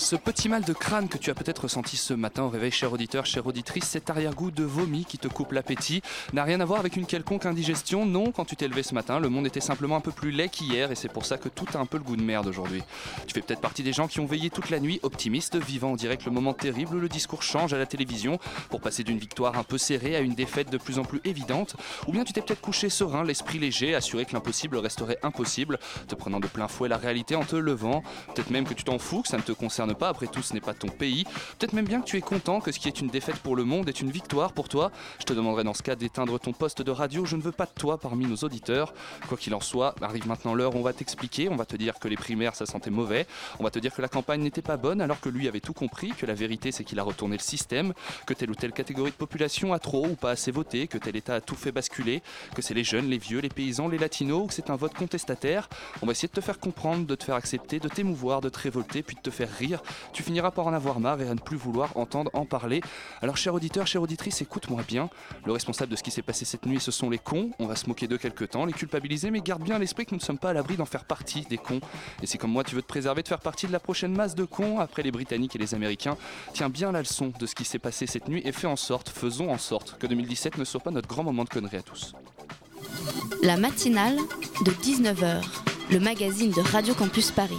Ce petit mal de crâne que tu as peut-être ressenti ce matin au réveil, cher auditeur, chère auditrice, cet arrière-goût de vomi qui te coupe l'appétit, n'a rien à voir avec une quelconque indigestion. Non, quand tu t'es levé ce matin, le monde était simplement un peu plus laid qu'hier et c'est pour ça que tout a un peu le goût de merde aujourd'hui. Tu fais peut-être partie des gens qui ont veillé toute la nuit, optimistes, vivant en direct le moment terrible où le discours change à la télévision pour passer d'une victoire un peu serrée à une défaite de plus en plus évidente. Ou bien tu t'es peut-être couché serein, l'esprit léger, assuré que l'impossible resterait impossible, te prenant de plein fouet la réalité en te levant. Peut-être même que tu t'en fous, que ça ne te concerne pas, après tout ce n'est pas ton pays. Peut-être même bien que tu es content que ce qui est une défaite pour le monde est une victoire pour toi. Je te demanderai dans ce cas d'éteindre ton poste de radio, je ne veux pas de toi parmi nos auditeurs. Quoi qu'il en soit, arrive maintenant l'heure on va t'expliquer, on va te dire que les primaires ça sentait mauvais, on va te dire que la campagne n'était pas bonne alors que lui avait tout compris, que la vérité c'est qu'il a retourné le système, que telle ou telle catégorie de population a trop ou pas assez voté, que tel état a tout fait basculer, que c'est les jeunes, les vieux, les paysans, les latinos, que c'est un vote contestataire. On va essayer de te faire comprendre, de te faire accepter, de t'émouvoir, de te révolter, puis de te faire rire. Tu finiras par en avoir marre et à ne plus vouloir entendre en parler. Alors cher auditeur, chère auditrice, écoute-moi bien. Le responsable de ce qui s'est passé cette nuit, ce sont les cons. On va se moquer d'eux quelque temps, les culpabiliser, mais garde bien l'esprit que nous ne sommes pas à l'abri d'en faire partie des cons. Et si comme moi tu veux te préserver de faire partie de la prochaine masse de cons après les Britanniques et les Américains, tiens bien la leçon de ce qui s'est passé cette nuit et fais en sorte, faisons en sorte que 2017 ne soit pas notre grand moment de connerie à tous. La matinale de 19h, le magazine de Radio Campus Paris.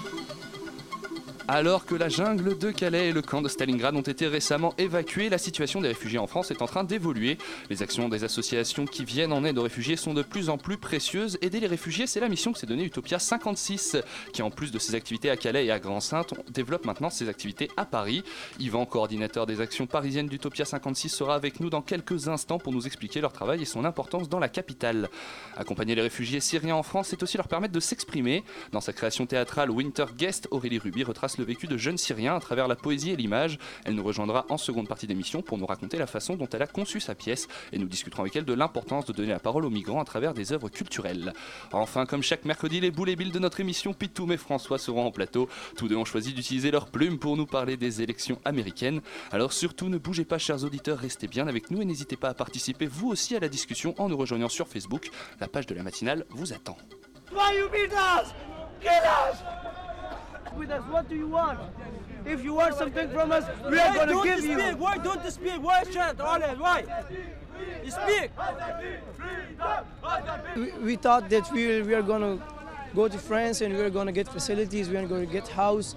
Alors que la jungle de Calais et le camp de Stalingrad ont été récemment évacués, la situation des réfugiés en France est en train d'évoluer. Les actions des associations qui viennent en aide aux réfugiés sont de plus en plus précieuses. Aider les réfugiés, c'est la mission que s'est donnée Utopia 56, qui en plus de ses activités à Calais et à Grand-Sainte, développe maintenant ses activités à Paris. Yvan, coordinateur des actions parisiennes d'Utopia 56, sera avec nous dans quelques instants pour nous expliquer leur travail et son importance dans la capitale. Accompagner les réfugiés syriens en France, c'est aussi leur permettre de s'exprimer. Dans sa création théâtrale Winter Guest, Aurélie Ruby retrace le vécu de jeunes Syriens à travers la poésie et l'image. Elle nous rejoindra en seconde partie d'émission pour nous raconter la façon dont elle a conçu sa pièce et nous discuterons avec elle de l'importance de donner la parole aux migrants à travers des œuvres culturelles. Enfin, comme chaque mercredi, les boules et billes de notre émission Pitoum et François seront en plateau. Tous deux ont choisi d'utiliser leur plume pour nous parler des élections américaines. Alors surtout, ne bougez pas, chers auditeurs, restez bien avec nous et n'hésitez pas à participer vous aussi à la discussion en nous rejoignant sur Facebook. La page de la matinale vous attend. Why you! With us, what do you want? If you want something from us, we are gonna don't give you you. speak? Why don't you speak? Why chant? Always, why? You speak. We, we thought that we, we are gonna go to France and we are gonna get facilities, we are gonna get house,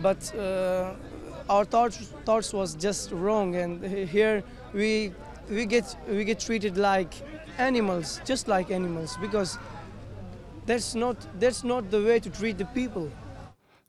but uh, our thoughts thoughts was just wrong. And here we we get we get treated like animals, just like animals, because that's not that's not the way to treat the people.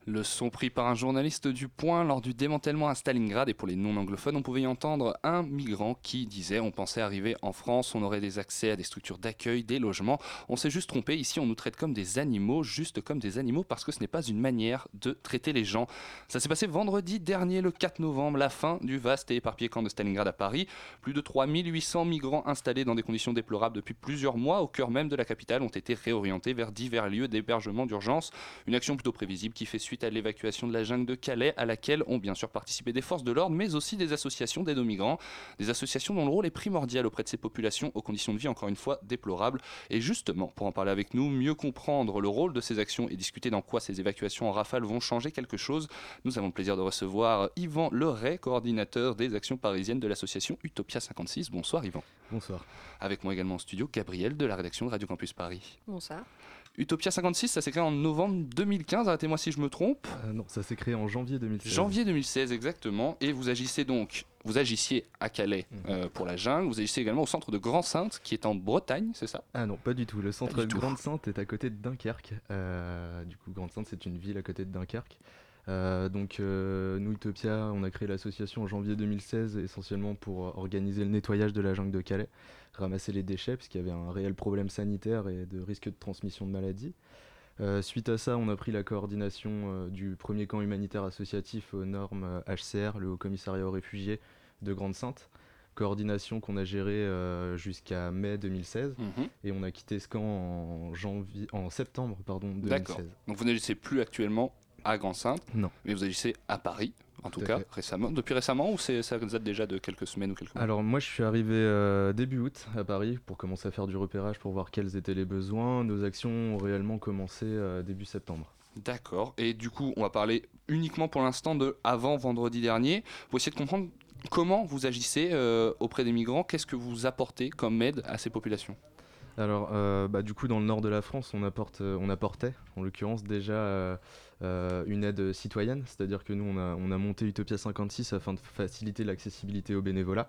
Le son pris par un journaliste du Point lors du démantèlement à Stalingrad et pour les non-anglophones, on pouvait y entendre un migrant qui disait on pensait arriver en France, on aurait des accès à des structures d'accueil, des logements. On s'est juste trompé, ici on nous traite comme des animaux, juste comme des animaux parce que ce n'est pas une manière de traiter les gens. Ça s'est passé vendredi dernier, le 4 novembre, la fin du vaste et éparpillé camp de Stalingrad à Paris. Plus de 3800 migrants installés dans des conditions déplorables depuis plusieurs mois au cœur même de la capitale ont été réorientés vers divers lieux d'hébergement d'urgence. Une action plutôt prévisible qui fait suite à l'évacuation de la jungle de Calais, à laquelle ont bien sûr participé des forces de l'ordre, mais aussi des associations d'aide aux migrants, des associations dont le rôle est primordial auprès de ces populations aux conditions de vie encore une fois déplorables. Et justement, pour en parler avec nous, mieux comprendre le rôle de ces actions et discuter dans quoi ces évacuations en rafale vont changer quelque chose, nous avons le plaisir de recevoir Yvan Leray, coordinateur des actions parisiennes de l'association Utopia 56. Bonsoir Yvan. Bonsoir. Avec moi également en studio, Gabriel de la rédaction de Radio Campus Paris. Bonsoir. Utopia 56, ça s'est créé en novembre 2015, arrêtez-moi si je me trompe. Euh, non, ça s'est créé en janvier 2016. Janvier 2016 exactement, et vous agissez donc, vous agissiez à Calais Mhm. euh, pour la jungle, vous agissez également au centre de Grand-Sainte qui est en Bretagne, c'est ça? Ah non, pas du tout. Le centre de. Grande-Sainte est à côté de Dunkerque. Euh, du coup, Grande-Sainte, c'est une ville à côté de Dunkerque. Euh, donc, euh, nous, Utopia, on a créé l'association en janvier 2016 essentiellement pour euh, organiser le nettoyage de la jungle de Calais, ramasser les déchets, puisqu'il y avait un réel problème sanitaire et de risque de transmission de maladies. Euh, suite à ça, on a pris la coordination du premier camp humanitaire associatif aux normes HCR, le Haut Commissariat aux réfugiés de Grande-Sainte. Coordination qu'on a gérée euh, jusqu'à mai 2016 Mhm. et on a quitté ce camp en, janvier, en septembre pardon, D'accord. 2016. Donc vous n'agissez plus actuellement à Grand-Sainte, Non. mais vous agissez à Paris, en tout, cas fait. récemment. Depuis récemment ou ça date déjà de quelques semaines ou quelques mois? Alors moi je suis arrivé euh, début août à Paris pour commencer à faire du repérage pour voir quels étaient les besoins. Nos actions ont réellement commencé euh, début septembre. D'accord. Et du coup, on va parler uniquement pour l'instant de avant vendredi dernier, pour essayer de comprendre comment vous agissez euh, auprès des migrants, qu'est-ce que vous apportez comme aide à ces populations? Alors, bah, du coup, dans le nord de la France, on, apporte, on apportait, en l'occurrence, déjà euh, une aide citoyenne, c'est-à-dire que nous, on a, on a monté Utopia 56 afin de faciliter l'accessibilité au bénévolat.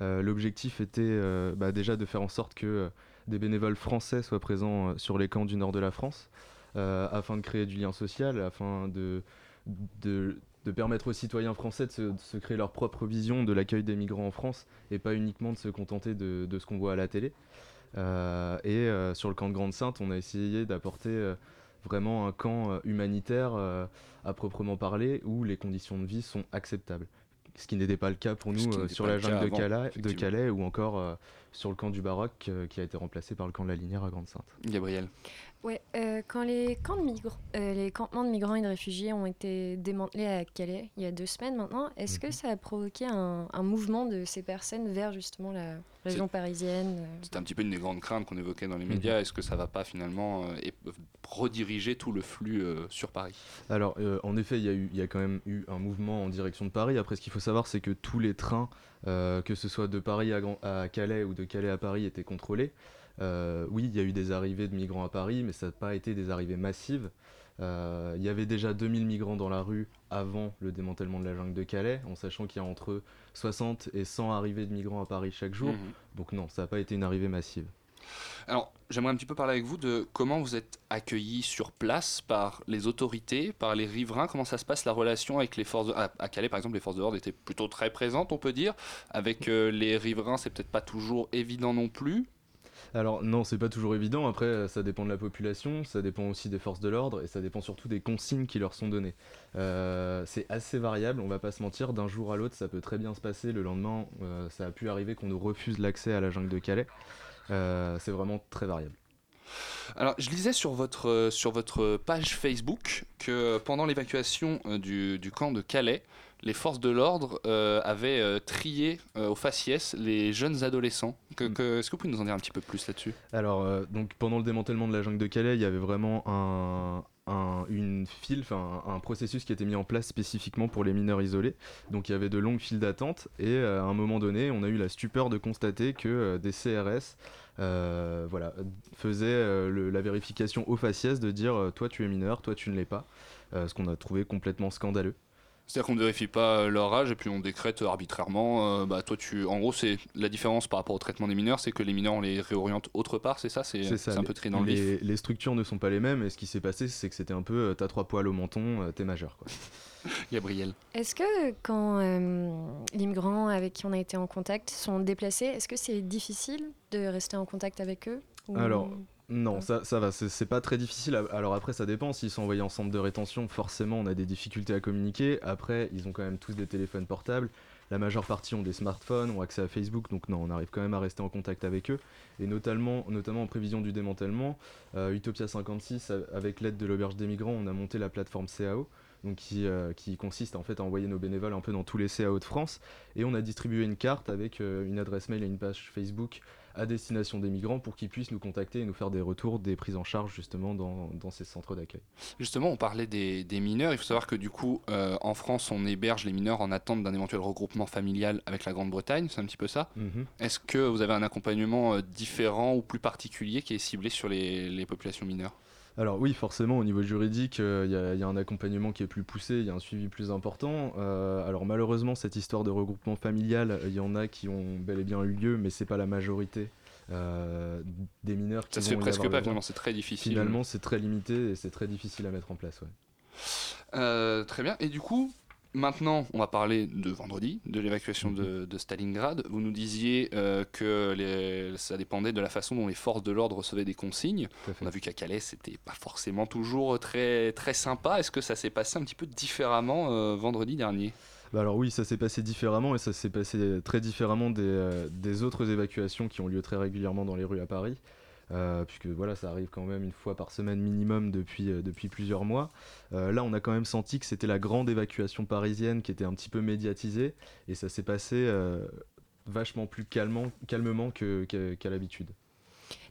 Euh, L'objectif était euh, bah, déjà de faire en sorte que euh, des bénévoles français soient présents sur les camps du nord de la France, afin de créer du lien social, afin de, permettre aux citoyens français de se, créer leur propre vision de l'accueil des migrants en France, et pas uniquement de se contenter de, ce qu'on voit à la télé. Et sur le camp de Grande-Sainte, on a essayé d'apporter vraiment un camp euh, humanitaire euh, à proprement parler où les conditions de vie sont acceptables. Ce qui n'était pas le cas pour nous euh, sur la jungle de Calais, de. Calais ou encore sur le camp du Baroque qui a été remplacé par le camp de la Linière à Grande-Sainte. Gabriel Ouais, euh, quand les, camps de migrants, euh, les campements de migrants et de réfugiés ont été démantelés à Calais il y a deux semaines maintenant, est-ce que ça a provoqué un, un mouvement de ces personnes vers justement la région parisienne euh C'était un petit peu une des grandes craintes qu'on évoquait dans les médias. Est-ce que ça va pas finalement euh, rediriger tout le flux euh, sur Paris? Alors, euh, en effet, il y, a eu- il y a quand même eu un mouvement en direction de Paris. Après, ce qu'il faut savoir, c'est que tous les trains, euh, que ce soit de Paris à, Grand- à Calais ou de Calais à Paris, étaient contrôlés. Euh, oui, il y a eu des arrivées de migrants à Paris, mais ça n'a pas été des arrivées massives. Euh, Il y avait déjà 2000 migrants dans la rue avant le démantèlement de la jungle de Calais, en sachant qu'il y a entre 60 et 100 arrivées de migrants à Paris chaque jour. Mhm. Donc non, ça n'a pas été une arrivée massive. Alors, j'aimerais un petit peu parler avec vous de comment vous êtes accueillis sur place par les autorités, par les riverains. Comment ça se passe la relation avec les forces de... à, à Calais, par exemple, les forces de l'ordre étaient plutôt très présentes, on peut dire. Avec euh, les riverains, c'est peut-être pas toujours évident non plus. Alors non, c'est pas toujours évident. Après, euh, ça dépend de la population, ça dépend aussi des forces de l'ordre et ça dépend surtout des consignes qui leur sont données. Euh, c'est assez variable, on va pas se mentir. D'un jour à l'autre, ça peut très bien se passer. Le lendemain, euh, ça a pu arriver qu'on nous refuse l'accès à la jungle de Calais. C'est vraiment très variable. Alors, je lisais sur votre, page Facebook que pendant l'évacuation du camp de Calais, les forces de l'ordre euh, avaient euh, trié euh, au faciès les jeunes adolescents. Que- que- Est-ce que vous pouvez nous en dire un petit peu plus là-dessus? Alors, euh, donc pendant le démantèlement de la jungle de Calais, il y avait vraiment un, un- une file, un, un processus qui était mis en place spécifiquement pour les mineurs isolés. Donc il y avait de longues files d'attente et euh, à un moment donné, on a eu la stupeur de constater que euh, des CRS euh, voilà, faisaient le- la vérification au faciès de dire toi tu es mineur, toi tu ne l'es pas, ce qu'on a trouvé complètement scandaleux. C'est-à-dire qu'on ne vérifie pas leur âge et puis on décrète arbitrairement. euh, bah, toi, tu... En gros, c'est la différence par rapport au traitement des mineurs, c'est que les mineurs, on les réoriente autre part, c'est ça? C'est un les- peu trié dans le vif. les, les structures ne sont pas les mêmes et ce qui s'est passé, c'est que c'était un peu euh, t'as trois poils au menton, euh, t'es majeur. Quoi. Gabriel. Est-ce que quand euh, les migrants avec qui on a été en contact sont déplacés, est-ce que c'est difficile de rester en contact avec eux? Ou- Alors, non, ça, ça va, c'est pas très difficile. Alors après, ça dépend. S'ils sont envoyés en centre de rétention, forcément, on a des difficultés à communiquer. Après, ils ont quand même tous des téléphones portables. La majeure partie ont des smartphones, ont accès à Facebook, donc non, on arrive quand même à rester en contact avec eux. Et notamment, notamment en prévision du démantèlement, euh, Utopia 56, a- avec l'aide de l'auberge des migrants, on a monté la plateforme CAO, donc qui, euh, qui consiste en fait à envoyer nos bénévoles un peu dans tous les CAO de France. Et on a distribué une carte avec euh, une adresse mail et une page Facebook à destination des migrants pour qu'ils puissent nous contacter et nous faire des retours des prises en charge justement dans, dans ces centres d'accueil. Justement, on parlait des, des mineurs. Il faut savoir que du coup, euh, en France, on héberge les mineurs en attente d'un éventuel regroupement familial avec la Grande-Bretagne. C'est un petit peu ça Mhm. Est-ce que vous avez un accompagnement différent ou plus particulier qui est ciblé sur les, les populations mineures? Alors oui, forcément, au niveau juridique, euh, il y a- il y, a un accompagnement qui est plus poussé, il y a un suivi plus important. Euh, alors malheureusement, cette histoire de regroupement familial, euh, il y en a qui ont bel et bien eu lieu, mais c'est pas la majorité euh, des mineurs qui Ça se fait presque pas, finalement, c'est très difficile. Finalement, c'est très limité et c'est très difficile à mettre en place. ouais. Très bien. Et du coup, Maintenant, on va parler de vendredi, de l'évacuation de, de Stalingrad. Vous nous disiez euh, que les- ça dépendait de la façon dont les forces de l'ordre recevaient des consignes. On a vu qu'à Calais, c'était pas forcément toujours très, très sympa. Est-ce que ça s'est passé un petit peu différemment euh, vendredi dernier? Bah alors oui, ça s'est passé différemment et ça s'est passé très différemment des, euh, des autres évacuations qui ont lieu très régulièrement dans les rues à Paris. Euh, puisque voilà, ça arrive quand même une fois par semaine minimum depuis, euh, depuis plusieurs mois. Euh, là, on a quand même senti que c'était la grande évacuation parisienne qui était un petit peu médiatisée et ça s'est passé vachement plus calmement, calmement qu'à l'habitude.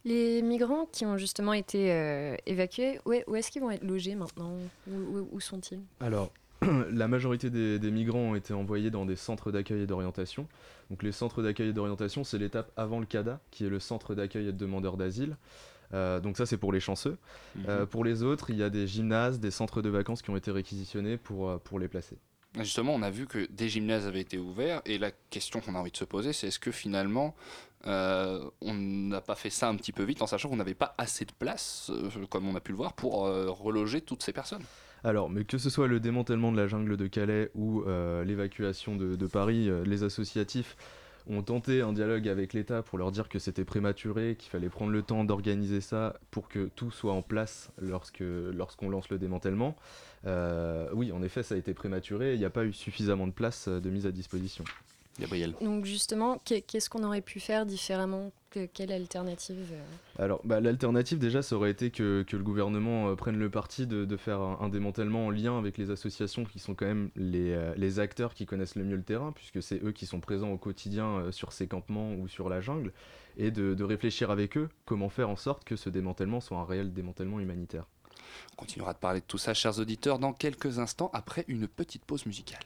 Les migrants qui ont justement été évacués, où, est- où est-ce qu'ils vont être logés maintenant? Où, où- où sont-ils? Alors, la majorité des, des migrants ont été envoyés dans des centres d'accueil et d'orientation. Donc les centres d'accueil et d'orientation, c'est l'étape avant le CADA, qui est le centre d'accueil et de demandeurs d'asile. Euh, donc ça, c'est pour les chanceux. Euh, pour les autres, il y a des gymnases, des centres de vacances qui ont été réquisitionnés pour, euh, pour les placer. Justement, on a vu que des gymnases avaient été ouverts et la question qu'on a envie de se poser, c'est est-ce que finalement euh, on n'a pas fait ça un petit peu vite en sachant qu'on n'avait pas assez de place, comme on a pu le voir, pour reloger toutes ces personnes? Alors, mais que ce soit le démantèlement de la jungle de Calais ou euh, l'évacuation de, Paris, euh, les associatifs ont tenté un dialogue avec l'État pour leur dire que c'était prématuré, qu'il fallait prendre le temps d'organiser ça pour que tout soit en place lorsqu'on lance le démantèlement. Euh, oui, en effet, ça a été prématuré, il n'y a pas eu suffisamment de place de mise à disposition. Gabriel. Donc justement, qu'est- qu'est-ce qu'on aurait pu faire différemment que, Quelle alternative euh Alors, bah, l'alternative déjà, ça aurait été que, que le gouvernement euh, prenne le parti de, de faire un, un démantèlement en lien avec les associations qui sont quand même les, euh, les acteurs qui connaissent le mieux le terrain, puisque c'est eux qui sont présents au quotidien euh, sur ces campements ou sur la jungle, et de, de réfléchir avec eux comment faire en sorte que ce démantèlement soit un réel démantèlement humanitaire. On continuera de parler de tout ça, chers auditeurs, dans quelques instants après une petite pause musicale.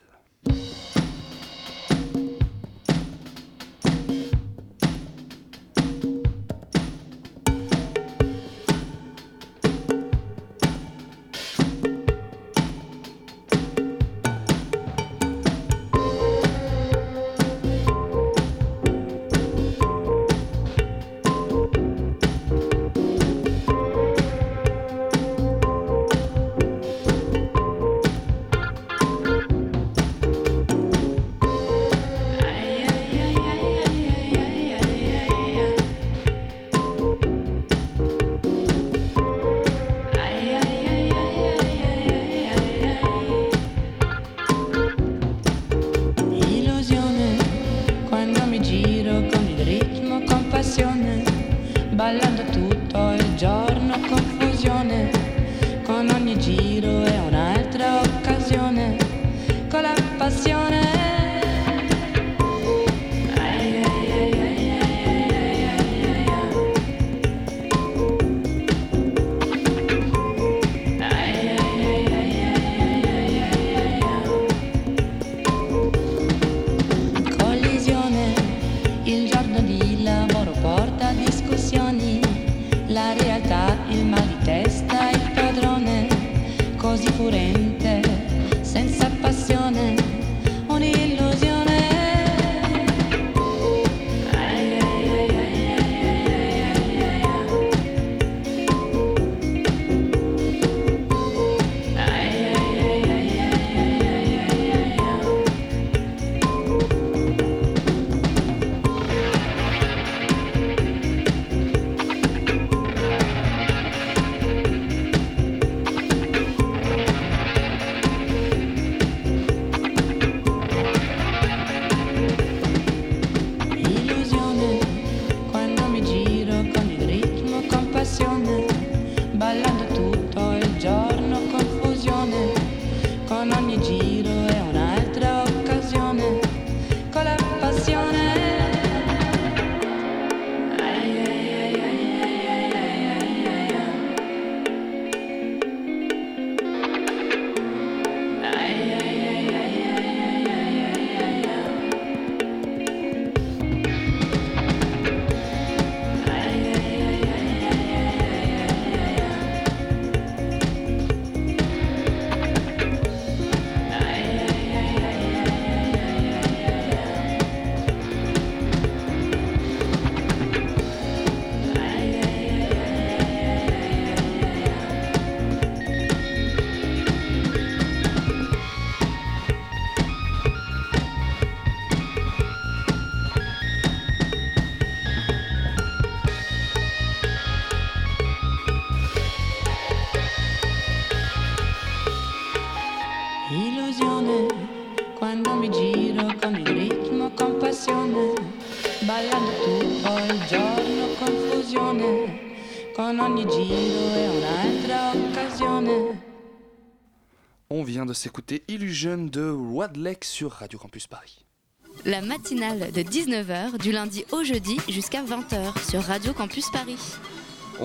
De s'écouter Illusion de Wadlek sur Radio Campus Paris. La matinale de 19h du lundi au jeudi jusqu'à 20h sur Radio Campus Paris.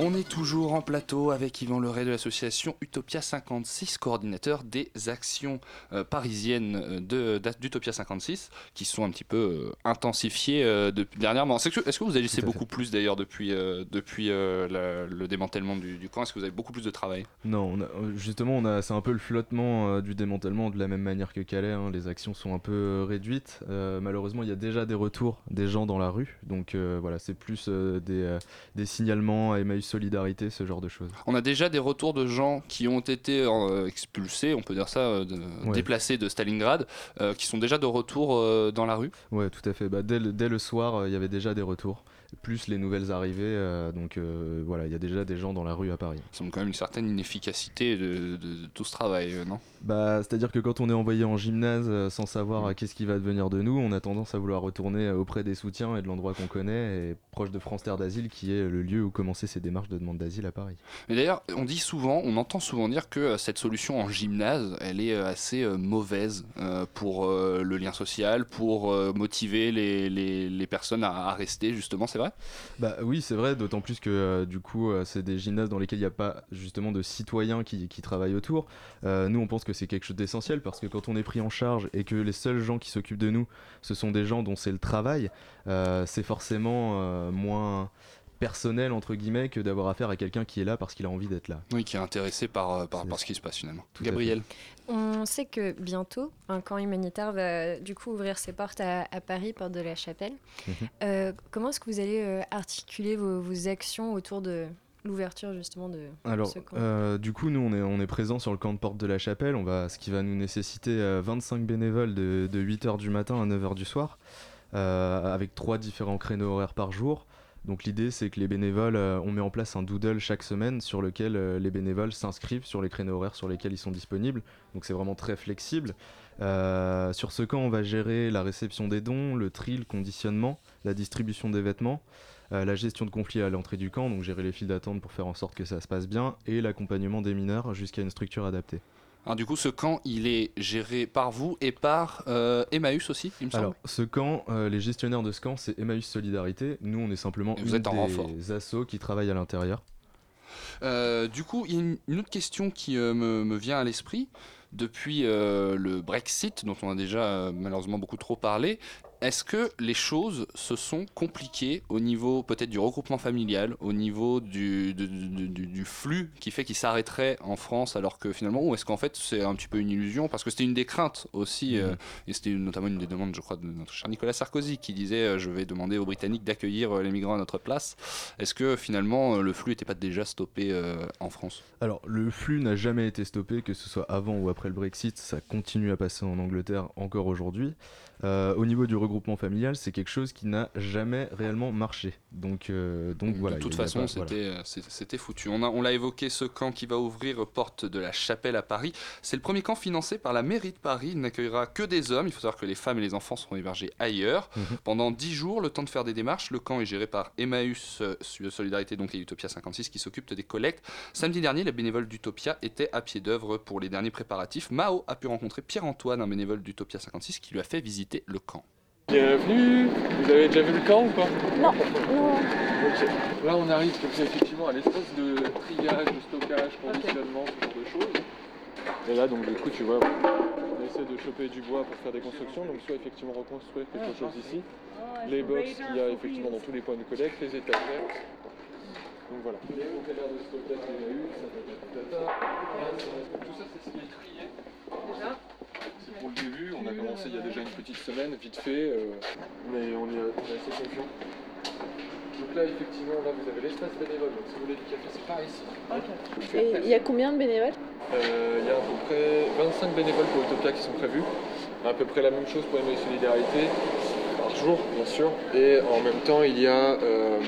On est toujours en plateau avec Yvan Leray de l'association Utopia 56, coordinateur des actions euh, parisiennes euh, d'Utopia 56, qui sont un petit peu euh, intensifiées euh, depuis dernièrement. Est-ce que, est-ce que vous agissez beaucoup plus d'ailleurs depuis, depuis la- le démantèlement du, du camp? Est-ce que vous avez beaucoup plus de travail? Non, on a- justement, on a, c'est un peu le flottement du démantèlement de la même manière que Calais. hein. Les actions sont un peu réduites. Malheureusement, il y a déjà des retours des gens dans la rue. Donc voilà, c'est plus des, des signalements à Emmaüs Solidarité, ce genre de choses. On a déjà des retours de gens qui ont été euh, expulsés, on peut dire ça, euh, de- Ouais. déplacés de Stalingrad, euh, qui sont déjà de retour dans la rue. Ouais, tout à fait. Bah, dès, le, dès le soir, il y avait déjà des retours. Plus les nouvelles arrivées. euh, donc euh, voilà, il y a déjà des gens dans la rue à Paris. Ça montre quand même une certaine inefficacité de, de- de tout ce travail, euh, non? Bah, c'est-à-dire que quand on est envoyé en gymnase sans savoir euh, qu'est-ce qui va devenir de nous, on a tendance à vouloir retourner auprès des soutiens et de l'endroit qu'on connaît, et proche de France Terre d'Asile, qui est le lieu où commençaient ces démarches de demande d'asile à Paris. Mais d'ailleurs, on dit souvent, on entend souvent dire que cette solution en gymnase, elle est assez mauvaise pour le lien social, pour motiver les, les- les personnes à, à rester, justement, c'est vrai? Bah oui, c'est vrai, d'autant plus que euh, du coup, euh, c'est des gymnases dans lesquels il n'y a pas justement de citoyens qui, travaillent autour. Euh, nous, on pense que c'est quelque chose d'essentiel parce que quand on est pris en charge et que les seuls gens qui s'occupent de nous, ce sont des gens dont c'est le travail, c'est forcément moins personnel entre guillemets que d'avoir affaire à quelqu'un qui est là parce qu'il a envie d'être là. Oui, qui est intéressé par, euh, par, par ce qui se passe finalement. Tout Gabriel On sait que bientôt, un camp humanitaire va du coup ouvrir ses portes à, à Paris, porte de la Chapelle. Mhm. Euh, comment est-ce que vous allez euh, articuler vos, vos actions autour de l'ouverture justement de Alors, ce camp euh, du coup, nous, on est, on est présent sur le camp de Porte de la Chapelle, on va, ce qui va nous nécessiter euh, 25 bénévoles de, 8h du matin à 9h du soir, euh, avec trois différents créneaux horaires par jour. Donc l'idée, c'est que les bénévoles, euh, on met en place un doodle chaque semaine sur lequel euh, les bénévoles s'inscrivent sur les créneaux horaires sur lesquels ils sont disponibles. Donc c'est vraiment très flexible. Euh, sur ce camp, on va gérer la réception des dons, le tri, le conditionnement, la distribution des vêtements, la gestion de conflits à l'entrée du camp, donc gérer les files d'attente pour faire en sorte que ça se passe bien, et l'accompagnement des mineurs jusqu'à une structure adaptée. Alors du coup, ce camp, il est géré par vous et par euh, Emmaüs aussi, il me semble Alors, ce camp, euh, les gestionnaires de ce camp, c'est Emmaüs Solidarité. Nous, on est simplement Et vous une êtes en des renfort. assos qui travaillent à l'intérieur. Euh, du coup, il y a une, une autre question qui me, me vient à l'esprit. Depuis le Brexit, dont on a déjà malheureusement beaucoup trop parlé, est-ce que les choses se sont compliquées au niveau peut-être du regroupement familial, au niveau du, du- du- du- du flux qui fait qu'il s'arrêterait en France alors que finalement, ou est-ce qu'en fait c'est un petit peu une illusion Parce que c'était une des craintes aussi, euh, et c'était notamment une des demandes, je crois, de notre cher Nicolas Sarkozy qui disait euh, Je vais demander aux Britanniques d'accueillir euh, les migrants à notre place. Est-ce que finalement le flux n'était pas déjà stoppé en France? Alors, le flux n'a jamais été stoppé, que ce soit avant ou après le Brexit, ça continue à passer en Angleterre encore aujourd'hui. Euh, au niveau du regroupement familial, c'est quelque chose qui n'a jamais réellement marché. Donc, euh, donc voilà. de toute façon, voilà. euh, c'était foutu. On a- on l'a évoqué, ce camp qui va ouvrir porte de la Chapelle à Paris. C'est le premier camp financé par la mairie de Paris. Il n'accueillera que des hommes. Il faut savoir que les femmes et les enfants seront hébergés ailleurs. Mhm. Pendant 10 jours, le temps de faire des démarches. Le camp est géré par Emmaüs euh, Solidarité donc et Utopia 56 qui s'occupent des collectes. Samedi dernier, les bénévoles d'Utopia étaient à pied d'œuvre pour les derniers préparatifs. Mao a pu rencontrer Pierre-Antoine, un bénévole d'Utopia 56, qui lui a fait visiter le camp. Bienvenue Vous avez déjà vu le camp ou pas? Non. Là on arrive comme ça effectivement à l'espace de triage, de stockage, conditionnement, ce genre de choses. Et là donc du coup tu vois, on essaie de choper du bois pour faire des constructions, donc soit effectivement reconstruire quelque chose ici, les box qu'il y a effectivement dans tous les points de collecte, les étagères. Donc voilà. Les containers de stockage qu'il y a eu, ça peut être tata. Tout ça c'est ce qui est trié. Déjà C'est pour le début, on a commencé il y a déjà une petite semaine, vite fait, euh, mais on est, on est assez confiant. Donc là, effectivement, là vous avez l'espace bénévole, donc si vous voulez du café, c'est par ici. Et il y a combien de bénévoles Euh, Il y a à peu près 25 bénévoles pour Utopia qui sont prévus, à peu près la même chose pour ME Solidarité, par jour bien sûr, et en même temps il y a euh,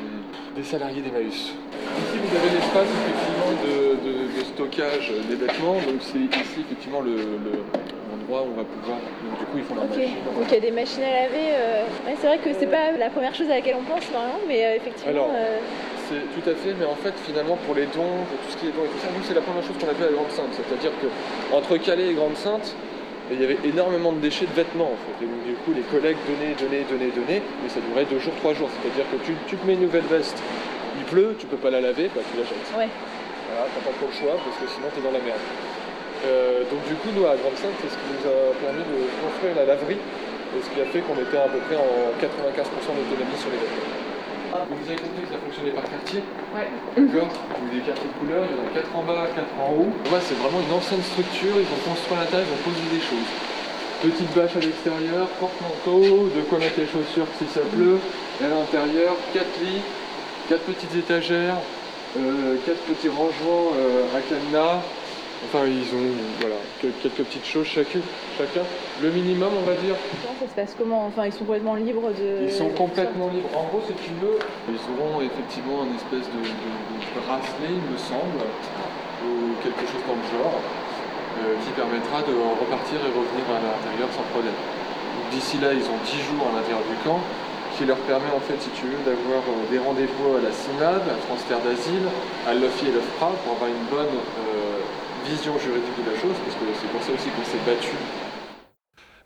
des salariés d'Emmaüs. Ici vous avez l'espace effectivement de, de- de stockage des vêtements, donc c'est ici effectivement le, le- où on va pouvoir, donc du coup ils font leur Ok, machine. donc il y a des machines à laver. euh, ouais, c'est vrai que c'est pas la première chose à laquelle on pense normalement, mais euh, effectivement. Alors, euh, c'est tout à fait, mais en fait, finalement, pour les dons, pour tout ce qui est dons et tout ça, nous, c'est la première chose qu'on a fait à Grande Sainte. C'est-à-dire que entre Calais et Grande Sainte, il y avait énormément de déchets de vêtements, en fait. Et donc, du coup, les collègues donnaient, donnaient, donnaient, donnaient, mais ça durait deux jours, trois jours. C'est-à-dire que tu, tu te mets une nouvelle veste, il pleut, tu peux pas la laver, bah, tu la jettes. Ouais. Voilà, t'as pas trop le choix, parce que sinon, t'es dans la merde. Euh, donc, du coup, nous, à Grande Sainte, c'est ce qui nous a permis de construire la laverie, et ce qui a fait qu'on était à peu près en 95% d'autonomie sur les vêtements. Ah, vous avez compris que ça fonctionnait par quartier Ouais. D'accord Vous avez des quartiers de couleurs, il y en a 4 en bas, 4 en haut. Ouais, c'est vraiment une ancienne structure, ils ont construit à l'intérieur, ils ont posé des choses. Petite bâche à l'extérieur, porte-manteau, de quoi mettre les chaussures si ça pleut. Et à l'intérieur, 4 lits, 4 petites étagères, 4 petits rangements euh, à cadenas. Enfin, ils ont voilà, que- quelques petites choses chacune, chacun. Le minimum, on va dire, Ça se passe? Comment Enfin, ils sont complètement libres de. ils sont complètement libres. En gros, si tu veux, ils auront effectivement une espèce de, de- de bracelet, il me semble, ou quelque chose dans le genre, euh, qui permettra de repartir et revenir à l'intérieur sans problème. D'ici là, ils ont 10 jours à l'intérieur du camp, qui leur permet en fait, si tu veux, d'avoir euh, des rendez-vous à la CIMAD, à transfert d'asile, à l'OFI et l'OFPRA, pour avoir une bonne euh, vision juridique de la chose, parce que c'est pour ça aussi qu'on s'est battu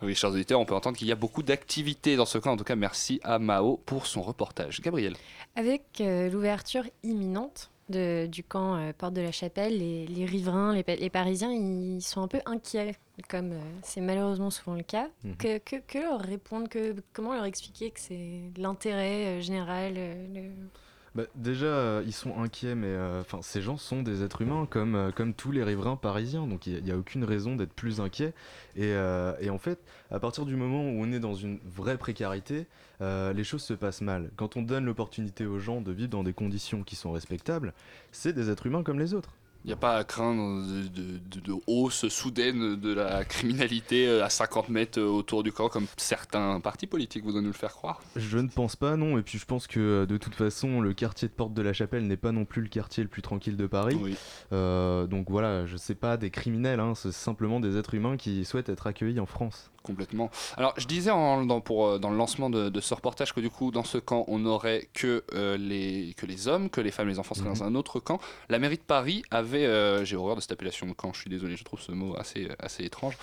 Oui, chers auditeurs, on peut entendre qu'il y a beaucoup d'activités dans ce camp. En tout cas, merci à Mao pour son reportage. Gabriel. Avec euh, l'ouverture imminente de- du camp euh, Porte de la Chapelle, les, les riverains, les, Pa- les Parisiens, ils sont un peu inquiets, comme euh, c'est malheureusement souvent le cas. Mhm. Que, que- que leur répondre que, Comment leur expliquer que c'est l'intérêt euh, général euh, le- Bah, déjà, euh, ils sont inquiets, mais euh, ces gens sont des êtres humains comme, euh, tous les riverains parisiens, donc il n'y a, aucune raison d'être plus inquiet. Et, et en fait, à partir du moment où on est dans une vraie précarité, les choses se passent mal. Quand on donne l'opportunité aux gens de vivre dans des conditions qui sont respectables, c'est des êtres humains comme les autres. Il n'y a pas à craindre de, de- de- de hausse soudaine de la criminalité euh, à 50 mètres euh, autour du camp, comme certains partis politiques voudraient nous le faire croire. Je ne pense pas, non. Et puis je pense que euh, de toute façon, le quartier de Porte de la Chapelle n'est pas non plus le quartier le plus tranquille de Paris. Oui. Euh, donc voilà, je sais pas des criminels, hein, c'est simplement des êtres humains qui souhaitent être accueillis en France. Complètement. Alors, je disais en- dans, pour, dans le lancement de, ce reportage que du coup, dans ce camp, on n'aurait que, euh, les, que les hommes, que les femmes les enfants seraient Mhm. dans un autre camp. La mairie de Paris avait, euh, j'ai horreur de cette appellation de camp, je suis désolé, je trouve ce mot assez, assez étrange.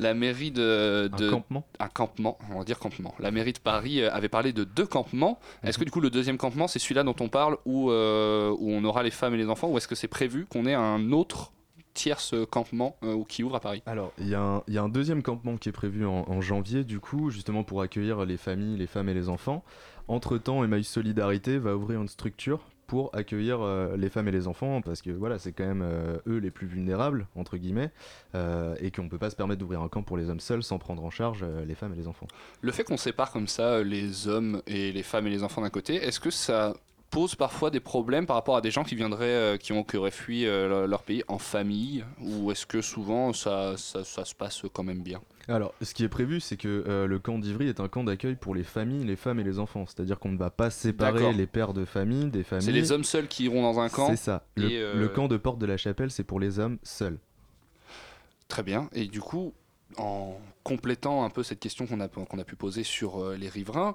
La mairie de, de- Un campement un campement, on va dire campement. La mairie de Paris euh, avait parlé de deux campements. Est-ce que du coup le deuxième campement c'est celui-là dont on parle où, euh, où on aura les femmes et les enfants ou est-ce que c'est prévu qu'on ait un autre tierce campement euh, ou qui ouvre à Paris? Alors, il y, a un- il y a un deuxième campement qui est prévu en, en janvier, du coup, justement pour accueillir les familles, les femmes et les enfants. Entre-temps, Emmaüs Solidarité va ouvrir une structure pour accueillir euh, les femmes et les enfants, parce que voilà, c'est quand même euh, eux les plus vulnérables, entre guillemets, euh, et qu'on ne peut pas se permettre d'ouvrir un camp pour les hommes seuls sans prendre en charge les femmes et les enfants. Le fait qu'on sépare comme ça les hommes et les femmes et les enfants d'un côté, est-ce que ça pose parfois des problèmes par rapport à des gens qui viendraient, euh, qui ont qui auraient fui euh, leur- pays en famille, ou est-ce que souvent ça, ça, ça se passe quand même bien? Alors, ce qui est prévu, c'est que euh, le camp d'Ivry est un camp d'accueil pour les familles, les femmes et les enfants. C'est-à-dire qu'on ne va pas séparer D'accord. les pères de famille des familles. C'est les hommes seuls qui iront dans un camp C'est ça. Le, camp de Porte de la Chapelle, c'est pour les hommes seuls. Très bien. Et du coup, en complétant un peu cette question qu'on a, qu'on a pu poser sur les riverains,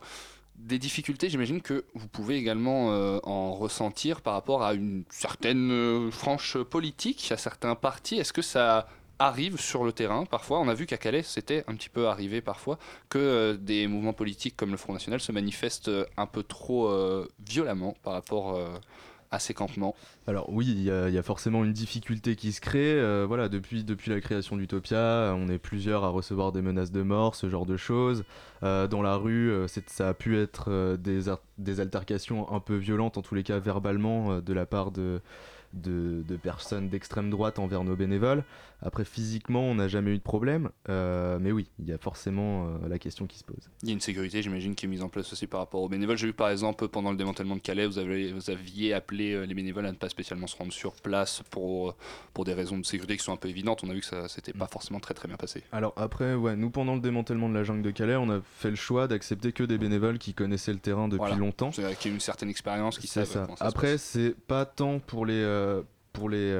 des difficultés, j'imagine que vous pouvez également euh, en ressentir par rapport à une certaine euh, franche politique, à certains partis. Est-ce que ça arrive sur le terrain parfois? On a vu qu'à Calais, c'était un petit peu arrivé parfois que euh, des mouvements politiques comme le Front National se manifestent un peu trop violemment par rapport Alors oui, il y, a- forcément une difficulté qui se crée. euh, voilà, depuis, la création d'Utopia, on est plusieurs à recevoir des menaces de mort, ce genre de choses. Euh, dans la rue, euh, ça a pu être des, altercations un peu violentes, en tous les cas verbalement, de la part de personnes d'extrême droite envers nos bénévoles. Après, physiquement, on n'a jamais eu de problème. euh, mais oui, il y a forcément euh, la question qui se pose. Il y a une sécurité, j'imagine, qui est mise en place aussi par rapport aux bénévoles. J'ai vu par exemple pendant le démantèlement de Calais, vous, avez, vous aviez appelé euh, les bénévoles à ne pas spécialement se rendre sur place pour, pour des raisons de sécurité qui sont un peu évidentes. On a vu que ça s'était pas forcément très très bien passé. Alors après, ouais, nous pendant le démantèlement de la jungle de Calais, on a fait le choix d'accepter que des bénévoles qui connaissaient le terrain depuis Voilà. longtemps. Qui a une certaine expérience, qui savent ça. Après, c'est pas tant pour les euh, pour les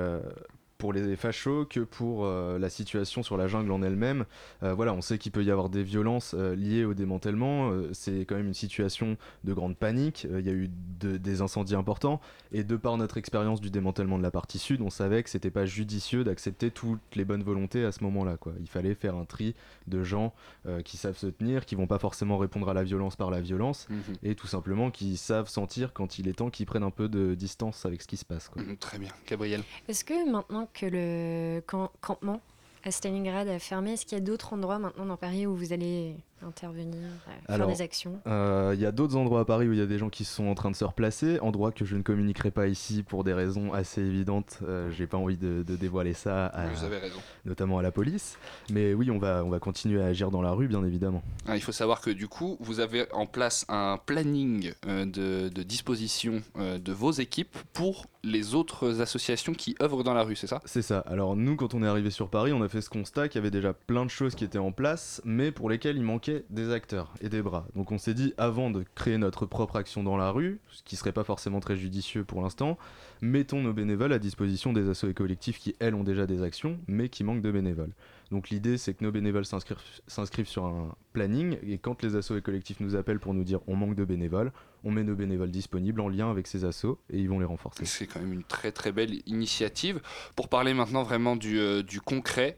pour les fachos que pour euh, la situation sur la jungle en elle-même. Euh, voilà, on sait qu'il peut y avoir des violences euh, liées au démantèlement. Euh, c'est quand même une situation de grande panique. Euh, Il y a eu de- des incendies importants. Et de par notre expérience du démantèlement de la partie sud, on savait que c'était pas judicieux d'accepter toutes les bonnes volontés à ce moment-là. quoi. Il fallait faire un tri de gens euh, qui savent se tenir, qui vont pas forcément répondre à la violence par la violence, Mhm. et tout simplement qui savent sentir quand il est temps qu'ils prennent un peu de distance avec ce qui se passe. quoi. Mm, Très bien, Gabriel? Est-ce que maintenant que le camp- campement à Stalingrad a fermé, est-ce qu'il y a d'autres endroits maintenant dans Paris où vous allez intervenir, euh, faire Alors, des actions euh, Il y a d'autres endroits à Paris où il y a des gens qui sont en train de se replacer, endroits que je ne communiquerai pas ici pour des raisons assez évidentes. Euh, J'ai pas envie de, de dévoiler ça, à- Vous avez raison. notamment à la police. Mais oui, on va, on va continuer à agir dans la rue, bien évidemment. Ah, il faut savoir que du coup, vous avez en place un planning euh, de, de disposition euh, de vos équipes pour les autres associations qui œuvrent dans la rue, c'est ça? C'est ça. Alors nous, quand on est arrivé sur Paris, on a fait ce constat qu'il y avait déjà plein de choses qui étaient en place, mais pour lesquelles il manquait des acteurs et des bras. Donc on s'est dit, avant de créer notre propre action dans la rue, ce qui serait pas forcément très judicieux pour l'instant, mettons nos bénévoles à disposition des assos et collectifs qui, elles, ont déjà des actions, mais qui manquent de bénévoles. Donc l'idée, c'est que nos bénévoles s'inscrivent sur un planning, et quand les assos et collectifs nous appellent pour nous dire on manque de bénévoles, on met nos bénévoles disponibles en lien avec ces assos, et ils vont les renforcer. C'est quand même une très très belle initiative. Pour parler maintenant vraiment du, euh, concret,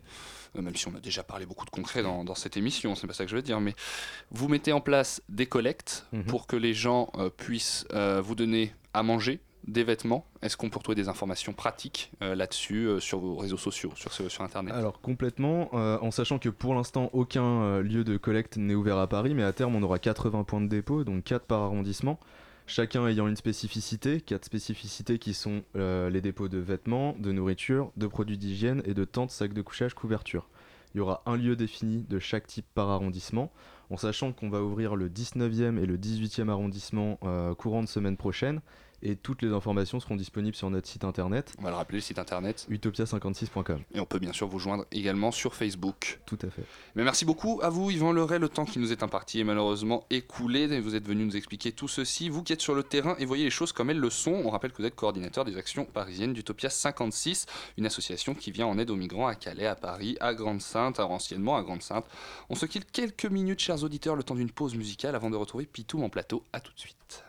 même si on a déjà parlé beaucoup de concret dans, dans cette émission, c'est pas ça que je veux dire, mais vous mettez en place des collectes Mhm. pour que les gens euh, puissent euh, vous donner à manger, des vêtements. Est-ce qu'on peut retrouver des informations pratiques euh, là-dessus euh, sur vos réseaux sociaux, sur, ce- sur Internet? Alors complètement, euh, en sachant que pour l'instant aucun euh, lieu de collecte n'est ouvert à Paris, mais à terme on aura 80 points de dépôt, donc 4 par arrondissement, chacun ayant une spécificité, 4 spécificités qui sont euh, les dépôts de vêtements, de nourriture, de produits d'hygiène et de tentes, sacs de couchage, couverture. Il y aura un lieu défini de chaque type par arrondissement, en sachant qu'on va ouvrir le 19e et le 18e arrondissement euh, courant de semaine prochaine, et toutes les informations seront disponibles sur notre site internet. On va le rappeler, le site internet. utopia56.com. Et on peut bien sûr vous joindre également sur Facebook. Tout à fait. Mais merci beaucoup à vous, Yvan Leray. Le temps qui nous est imparti est malheureusement écoulé. Vous êtes venu nous expliquer tout ceci. Vous qui êtes sur le terrain et voyez les choses comme elles le sont. On rappelle que vous êtes coordinateur des actions parisiennes d'Utopia 56, une association qui vient en aide aux migrants à Calais, à Paris, à Grande-Sainte, à- anciennement à Grande-Sainte. On se quitte quelques minutes, chers auditeurs, le temps d'une pause musicale avant de retrouver Pitou en plateau. À tout de suite.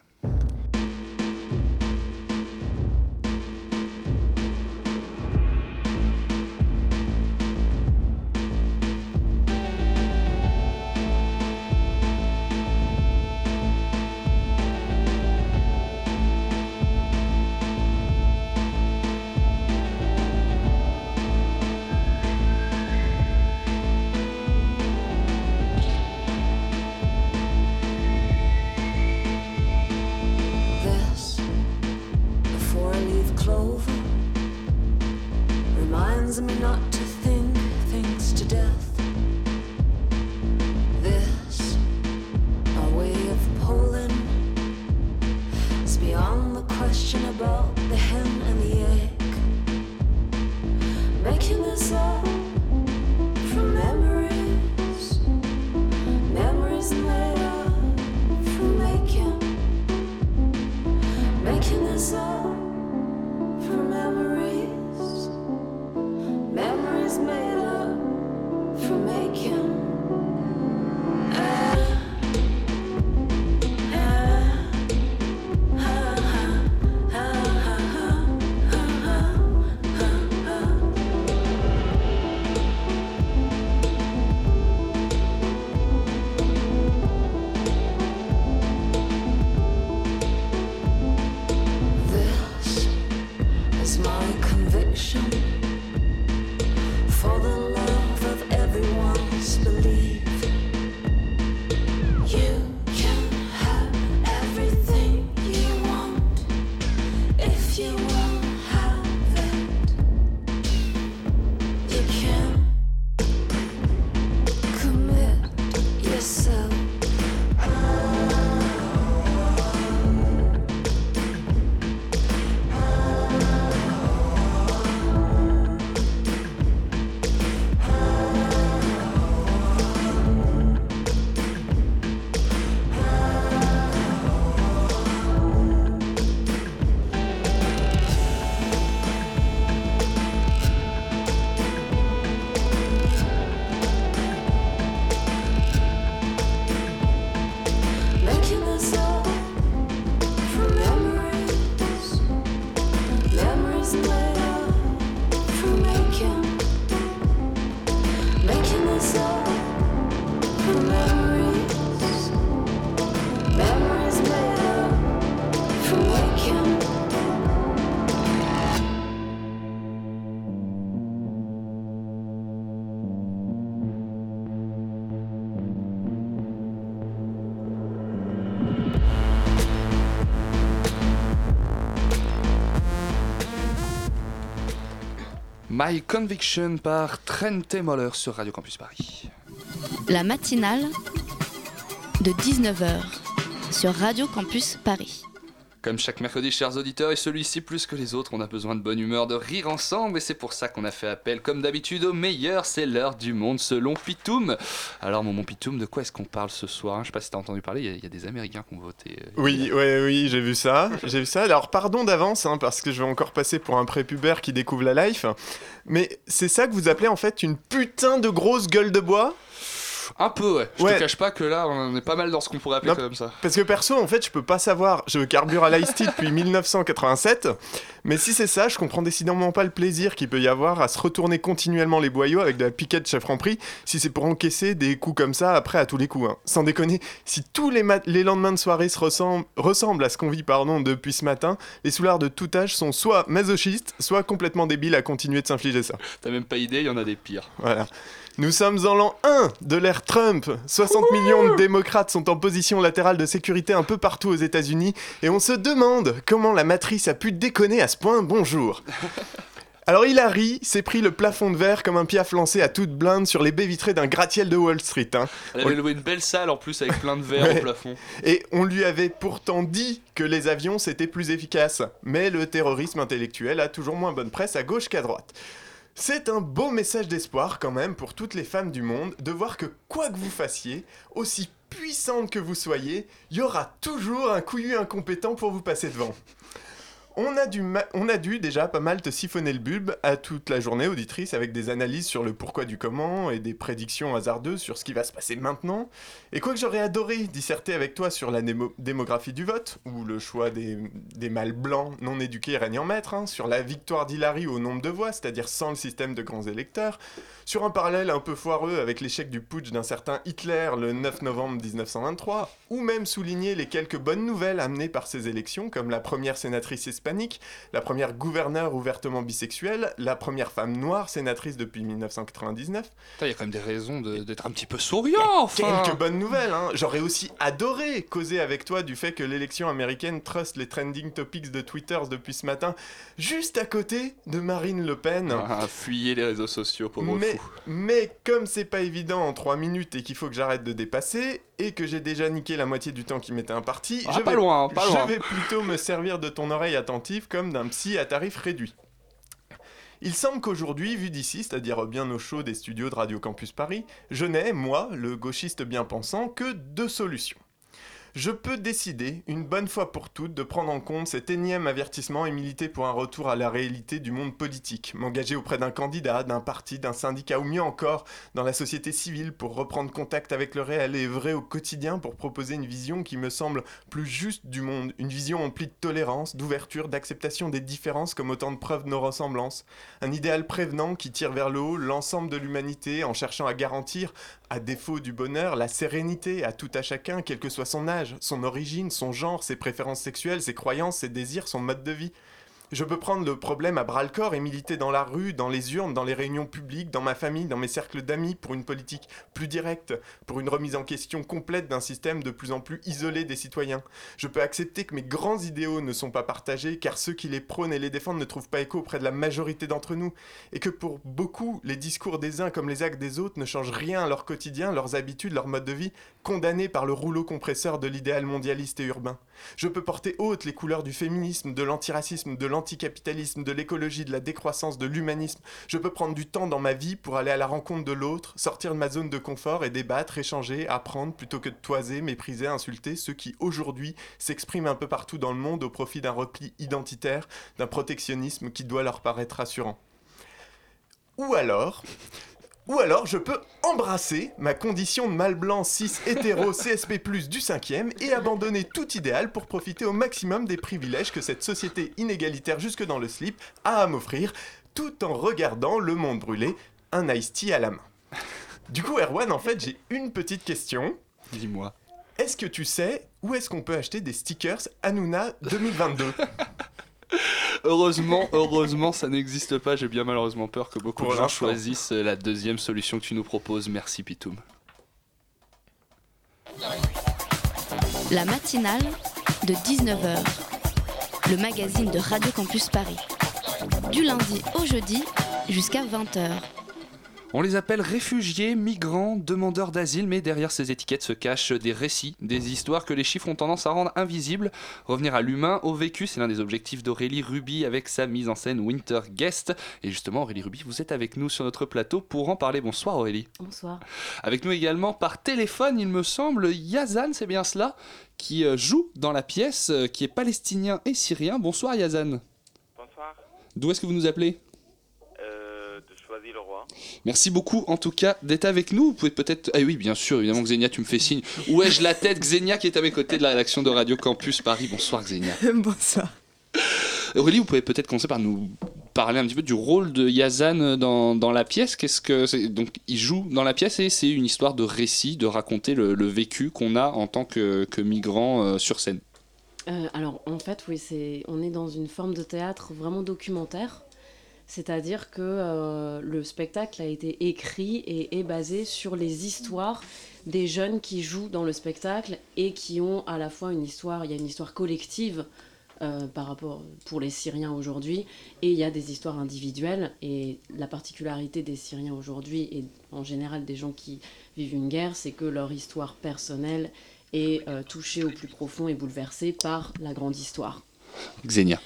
So. My Conviction par Trent Moller sur Radio Campus Paris. La matinale de 19h sur Radio Campus Paris. Comme chaque mercredi, chers auditeurs, et celui-ci plus que les autres, on a besoin de bonne humeur, de rire ensemble, et c'est pour ça qu'on a fait appel, comme d'habitude, au meilleur, c'est l'heure du monde selon Pitoum. Alors, mon, mon Pitoum, de quoi est-ce qu'on parle ce soir hein? Je sais pas si t'as entendu parler, il y, a- il y a des Américains qui ont voté. euh, Oui, oui, oui, j'ai vu ça. J'ai vu ça. Alors, pardon d'avance, hein, parce que je vais encore passer pour un prépubère qui découvre la life. Mais c'est ça que vous appelez en fait une putain de grosse gueule de bois? Un peu, ouais. Je Ouais. te cache pas que là, on est pas mal dans ce qu'on pourrait appeler Non, comme ça. Parce que perso, en fait, je peux pas savoir. Je carbure à l'Ice Tea depuis 1987. Mais si c'est ça, je comprends décidément pas le plaisir qu'il peut y avoir à se retourner continuellement les boyaux avec de la piquette chef Franprix si c'est pour encaisser des coups comme ça après à tous les coups. hein. Sans déconner, si tous les, les lendemains de soirée se ressemblent, ressemblent à ce qu'on vit pardon, depuis ce matin, les soulards de tout âge sont soit masochistes, soit complètement débiles à continuer de s'infliger ça. T'as même pas idée, il y en a des pires. Voilà. Nous sommes en l'an 1 de l'ère Trump. 60 millions de démocrates sont en position latérale de sécurité un peu partout aux États-Unis et on se demande comment la matrice a pu déconner à ce point. Bonjour. Alors Hillary s'est pris le plafond de verre comme un piaf lancé à toute blinde sur les baies vitrées d'un gratte-ciel de Wall Street. hein. Elle On- avait loué une belle salle en plus avec plein de verres Ouais. au plafond. et on lui avait pourtant dit que les avions c'était plus efficace. Mais le terrorisme intellectuel a toujours moins bonne presse à gauche qu'à droite. C'est un beau message d'espoir quand même pour toutes les femmes du monde de voir que quoi que vous fassiez, aussi puissante que vous soyez, il y aura toujours un couillu incompétent pour vous passer devant. On a, dû déjà pas mal te siphonner le bulbe à toute la journée, auditrice, avec des analyses sur le pourquoi du comment et des prédictions hasardeuses sur ce qui va se passer maintenant. Et quoi que j'aurais adoré disserter avec toi sur la démographie du vote, ou le choix des, mâles blancs non éduqués règne en maître, hein, sur la victoire d'Hillary au nombre de voix, c'est-à-dire sans le système de grands électeurs, sur un parallèle un peu foireux avec l'échec du putsch d'un certain Hitler le 9 novembre 1923, ou même souligner les quelques bonnes nouvelles amenées par ces élections, comme la première sénatrice hispanique, la première gouverneure ouvertement bisexuelle, la première femme noire sénatrice depuis 1999. Il y a quand même des raisons de- d'être un petit peu souriant, enfin. Quelques bonnes nouvelles, hein. J'aurais aussi adoré causer avec toi du fait que l'élection américaine trust les trending topics de Twitter depuis ce matin, juste à côté de Marine Le Pen. Ah, fuyez les réseaux sociaux, pauvre Mais, fou. mais comme c'est pas évident en 3 minutes et qu'il faut que j'arrête de dépasser, et que j'ai déjà niqué la moitié du temps qui m'était imparti, Ah, je, vais, loin, je vais plutôt me servir de ton oreille comme d'un psy à tarif réduit. Il semble qu'aujourd'hui, vu d'ici, c'est-à-dire bien au chaud des studios de Radio Campus Paris, je n'ai, moi, le gauchiste bien pensant, que deux solutions. Je peux décider, une bonne fois pour toutes, de prendre en compte cet énième avertissement et militer pour un retour à la réalité du monde politique, m'engager auprès d'un candidat, d'un parti, d'un syndicat ou mieux encore dans la société civile pour reprendre contact avec le réel et vrai au quotidien pour proposer une vision qui me semble plus juste du monde, une vision emplie de tolérance, d'ouverture, d'acceptation des différences comme autant de preuves de nos ressemblances, un idéal prévenant qui tire vers le haut l'ensemble de l'humanité en cherchant à garantir, à défaut du bonheur, la sérénité à tout à chacun, quel que soit son âge, son origine, son genre, ses préférences sexuelles, ses croyances, ses désirs, son mode de vie. Je peux prendre le problème à bras le corps et militer dans la rue, dans les urnes, dans les réunions publiques, dans ma famille, dans mes cercles d'amis, pour une politique plus directe, pour une remise en question complète d'un système de plus en plus isolé des citoyens. Je peux accepter que mes grands idéaux ne sont pas partagés, car ceux qui les prônent et les défendent ne trouvent pas écho auprès de la majorité d'entre nous, et que pour beaucoup, les discours des uns comme les actes des autres ne changent rien à leur quotidien, leurs habitudes, leur mode de vie, condamnés par le rouleau compresseur de l'idéal mondialiste et urbain. Je peux porter haute les couleurs du féminisme, de l'antiracisme, de l'anticapitalisme, de l'écologie, de la décroissance, de l'humanisme. Je peux prendre du temps dans ma vie pour aller à la rencontre de l'autre, sortir de ma zone de confort et débattre, échanger, apprendre, plutôt que de toiser, mépriser, insulter ceux qui aujourd'hui s'expriment un peu partout dans le monde au profit d'un repli identitaire, d'un protectionnisme qui doit leur paraître rassurant. Ou alors, ou alors je peux embrasser ma condition de mâle blanc 6 hétéro CSP+, du 5e et abandonner tout idéal pour profiter au maximum des privilèges que cette société inégalitaire jusque dans le slip a à m'offrir, tout en regardant le monde brûler, un ice tea à la main. Du coup, Erwan, en fait, j'ai une petite question. Dis-moi. Est-ce que tu sais où est-ce qu'on peut acheter des stickers Hanouna 2022 Heureusement, heureusement, ça n'existe pas. J'ai bien malheureusement peur que beaucoup Pour de gens choisissent la deuxième solution que tu nous proposes. Merci Pitoum. La matinale de 19h, le magazine de Radio Campus Paris. Du lundi au jeudi jusqu'à 20h. On les appelle réfugiés, migrants, demandeurs d'asile, mais derrière ces étiquettes se cachent des récits, des histoires que les chiffres ont tendance à rendre invisibles. Revenir à l'humain, au vécu, c'est l'un des objectifs d'Aurélie Ruby avec sa mise en scène Winter Guest. Et justement, Aurélie Ruby, vous êtes avec nous sur notre plateau pour en parler. Bonsoir Aurélie. Bonsoir. Avec nous également par téléphone, il me semble, Yazan, c'est bien cela, qui euh, joue dans la pièce, euh, qui est palestinien et syrien. Bonsoir Yazan. Bonsoir. D'où est-ce que vous nous appelez? Merci beaucoup en tout cas d'être avec nous. Vous pouvez peut-être. Ah oui, bien sûr, évidemment, Xenia, tu me fais signe. Où ai-je la tête? Xenia qui est à mes côtés de la rédaction de Radio Campus Paris. Bonsoir Xenia. Bonsoir. Aurélie, vous pouvez peut-être commencer par nous parler un petit peu du rôle de Yazan dans, dans la pièce. Qu'est-ce que c'est? Donc, il joue dans la pièce et c'est une histoire de récit, de raconter le, le vécu qu'on a en tant que, que migrant euh, sur scène. Euh, alors, en fait, oui, c'est, on est dans une forme de théâtre vraiment documentaire. C'est-à-dire que euh, le spectacle a été écrit et est basé sur les histoires des jeunes qui jouent dans le spectacle et qui ont à la fois une histoire, il y a une histoire collective euh, par rapport pour les Syriens aujourd'hui et il y a des histoires individuelles et la particularité des Syriens aujourd'hui et en général des gens qui vivent une guerre, c'est que leur histoire personnelle est euh, touchée au plus profond et bouleversée par la grande histoire. Xenia.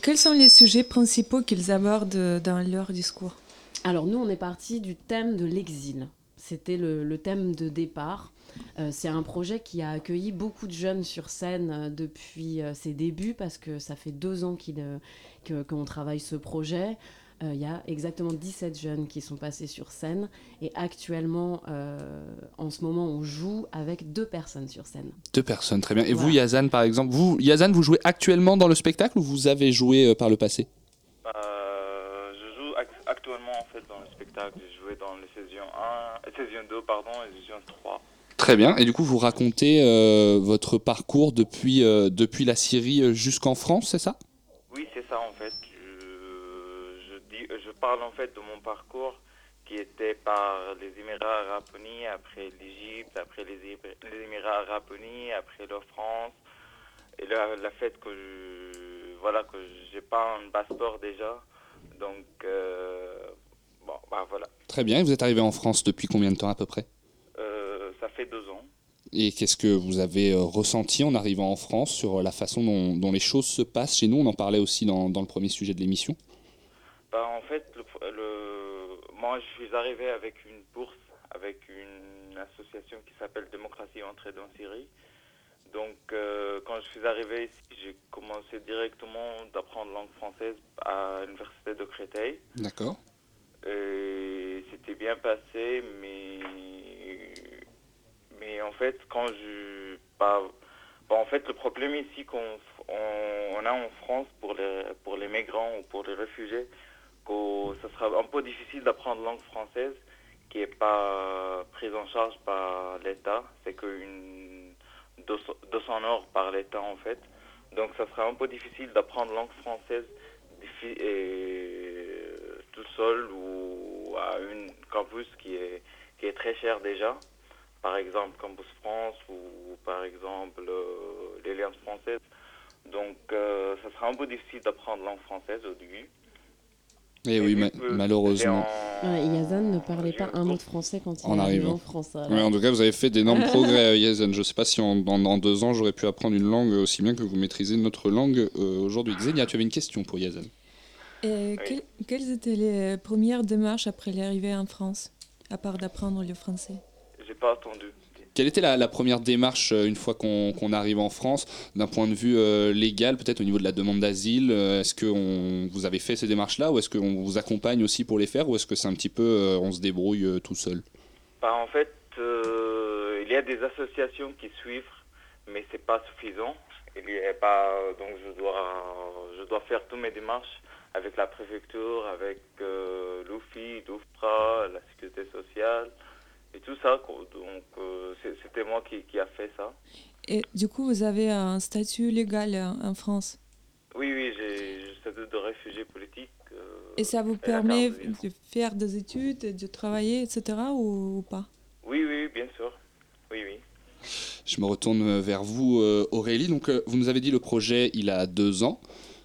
Quels sont les sujets principaux qu'ils abordent dans leur discours? Alors nous, on est parti du thème de l'exil. C'était le, thème de départ. Euh, c'est un projet qui a accueilli beaucoup de jeunes sur scène euh, depuis euh, ses débuts parce que ça fait deux ans euh, qu'on travaille ce projet. Euh, Il y a exactement 17 jeunes qui sont passés sur scène et actuellement, euh, en ce moment, on joue avec deux personnes sur scène. Deux personnes, très bien. Et vous. Yazan, par exemple, vous, Yazan, vous jouez actuellement dans le spectacle ou vous avez joué euh, par le passé? Euh, je joue ac- actuellement en fait dans le spectacle. J'ai joué dans les saisons 1, euh, saison 2 pardon et saison 3. Très bien. Et du coup, vous racontez euh, votre parcours depuis, euh, depuis la Syrie euh, jusqu'en France, c'est ça? Oui, c'est ça en fait. Je, je, dis, je parle en fait de mon parcours qui était par les Émirats Arabes Unis, après l'Égypte, après les, Émi- les Émirats Arabes Unis, après la France. Et la, la fait que je, voilà que j'ai pas un passeport déjà. Donc euh, bon, bah voilà. Très bien. Et vous êtes arrivé en France depuis combien de temps à peu près? Euh, ça fait deux ans. Et qu'est-ce que vous avez euh, ressenti en arrivant en France sur la façon dont, dont les choses se passent? Chez nous On en parlait aussi dans, dans le premier sujet de l'émission. Bah, en fait, le, moi, je suis arrivé avec une bourse, avec une association qui s'appelle Démocratie Entraide en Syrie. Donc, euh, quand je suis arrivé ici, j'ai commencé directement d'apprendre langue française à l'université de Créteil. D'accord. Et c'était bien passé, mais mais en fait, quand je bah, bah, en fait, le problème ici qu'on on, on a en France pour les pour les migrants ou pour les réfugiés, que ce sera un peu difficile d'apprendre langue française qui est pas prise en charge par l'État. C'est qu'une 200 200 euros par l'État en fait. Donc, ça sera un peu difficile d'apprendre langue française tout seul ou à une campus qui est, qui est très cher déjà. Par exemple, Campus France ou par exemple euh, l'Alliance française. Donc, euh, ça sera un peu difficile d'apprendre langue française au début. Et Eh oui, ma- que malheureusement. Ouais, Yazan ne parlait pas un mot de français quand il En est arrivé en France. Ouais, en tout cas, vous avez fait d'énormes progrès, euh, Yazan. Je ne sais pas si en, en- en deux ans, j'aurais pu apprendre une langue aussi bien que vous maîtrisez notre langue euh, aujourd'hui. Xenia, tu avais une question pour Yazan. Et quelles, quelles étaient les premières démarches après l'arrivée en France, à part d'apprendre le français? J'ai pas attendu. Quelle était la, première démarche euh, une fois qu'on arrive en France, d'un point de vue euh, légal, peut-être au niveau de la demande d'asile euh, Est-ce que vous avez fait ces démarches-là ou est-ce qu'on vous accompagne aussi pour les faire ou est-ce que c'est un petit peu on se débrouille tout seul? Bah, en fait, il y a des associations qui suivent, mais c'est pas suffisant. Il y a pas, donc je dois, je dois faire toutes mes démarches avec la préfecture, avec euh, l'OFI, la sécurité sociale et tout ça. quoi. Donc euh, c'était moi qui, qui a fait ça. Et du coup, vous avez un statut légal en en France? Oui, oui, j'ai le statut de réfugié politique. euh, Et ça vous permet carte de faire des études, de travailler, etc. ou, ou pas? Oui, oui, bien sûr. Oui, oui. Je me retourne vers vous, euh, Aurélie. Donc, euh, vous nous avez dit le projet, il a deux ans.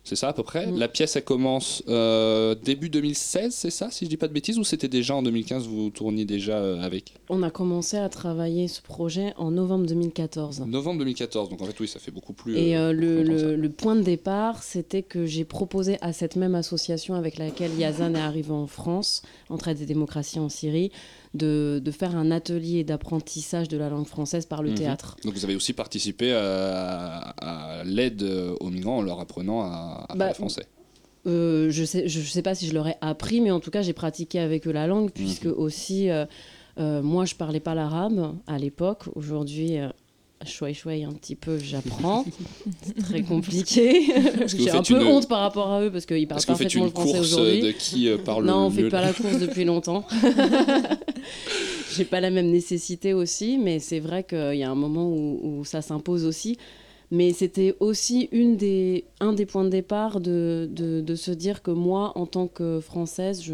C'est ça à peu près. Mm. La pièce, elle commence euh, début 2016, c'est ça, si je dis pas de bêtises, ou c'était déjà en 2015, vous tourniez déjà euh, avec On a commencé à travailler ce projet en novembre 2014. Novembre 2014, donc en fait, oui, ça fait beaucoup plus. Et euh, le, point de départ, c'était que j'ai proposé à cette même association avec laquelle Yazan est arrivé en France, Entraide et démocratie en Syrie, de, de faire un atelier d'apprentissage de la langue française par le Mhm. théâtre. Donc vous avez aussi participé à, à l'aide aux migrants en leur apprenant à, à Bah, parler français. Euh, je sais, je sais pas si je leur ai appris, mais en tout cas, j'ai pratiqué avec eux la langue, puisque Mhm. aussi, euh, euh, moi, je parlais pas l'arabe à l'époque. Aujourd'hui, chouai chouai un petit peu, j'apprends. C'est très compliqué. J'ai un peu une- honte par rapport à eux, parce qu'ils parlent Est-ce que vous faites parfaitement une le français course aujourd'hui. de qui euh, parle Non, on le fait pas la course depuis longtemps. J'ai pas la même nécessité aussi, mais c'est vrai qu'il y a un moment où, où ça s'impose aussi. Mais c'était aussi une des, un des points de départ de, de, de se dire que moi, en tant que Française, je,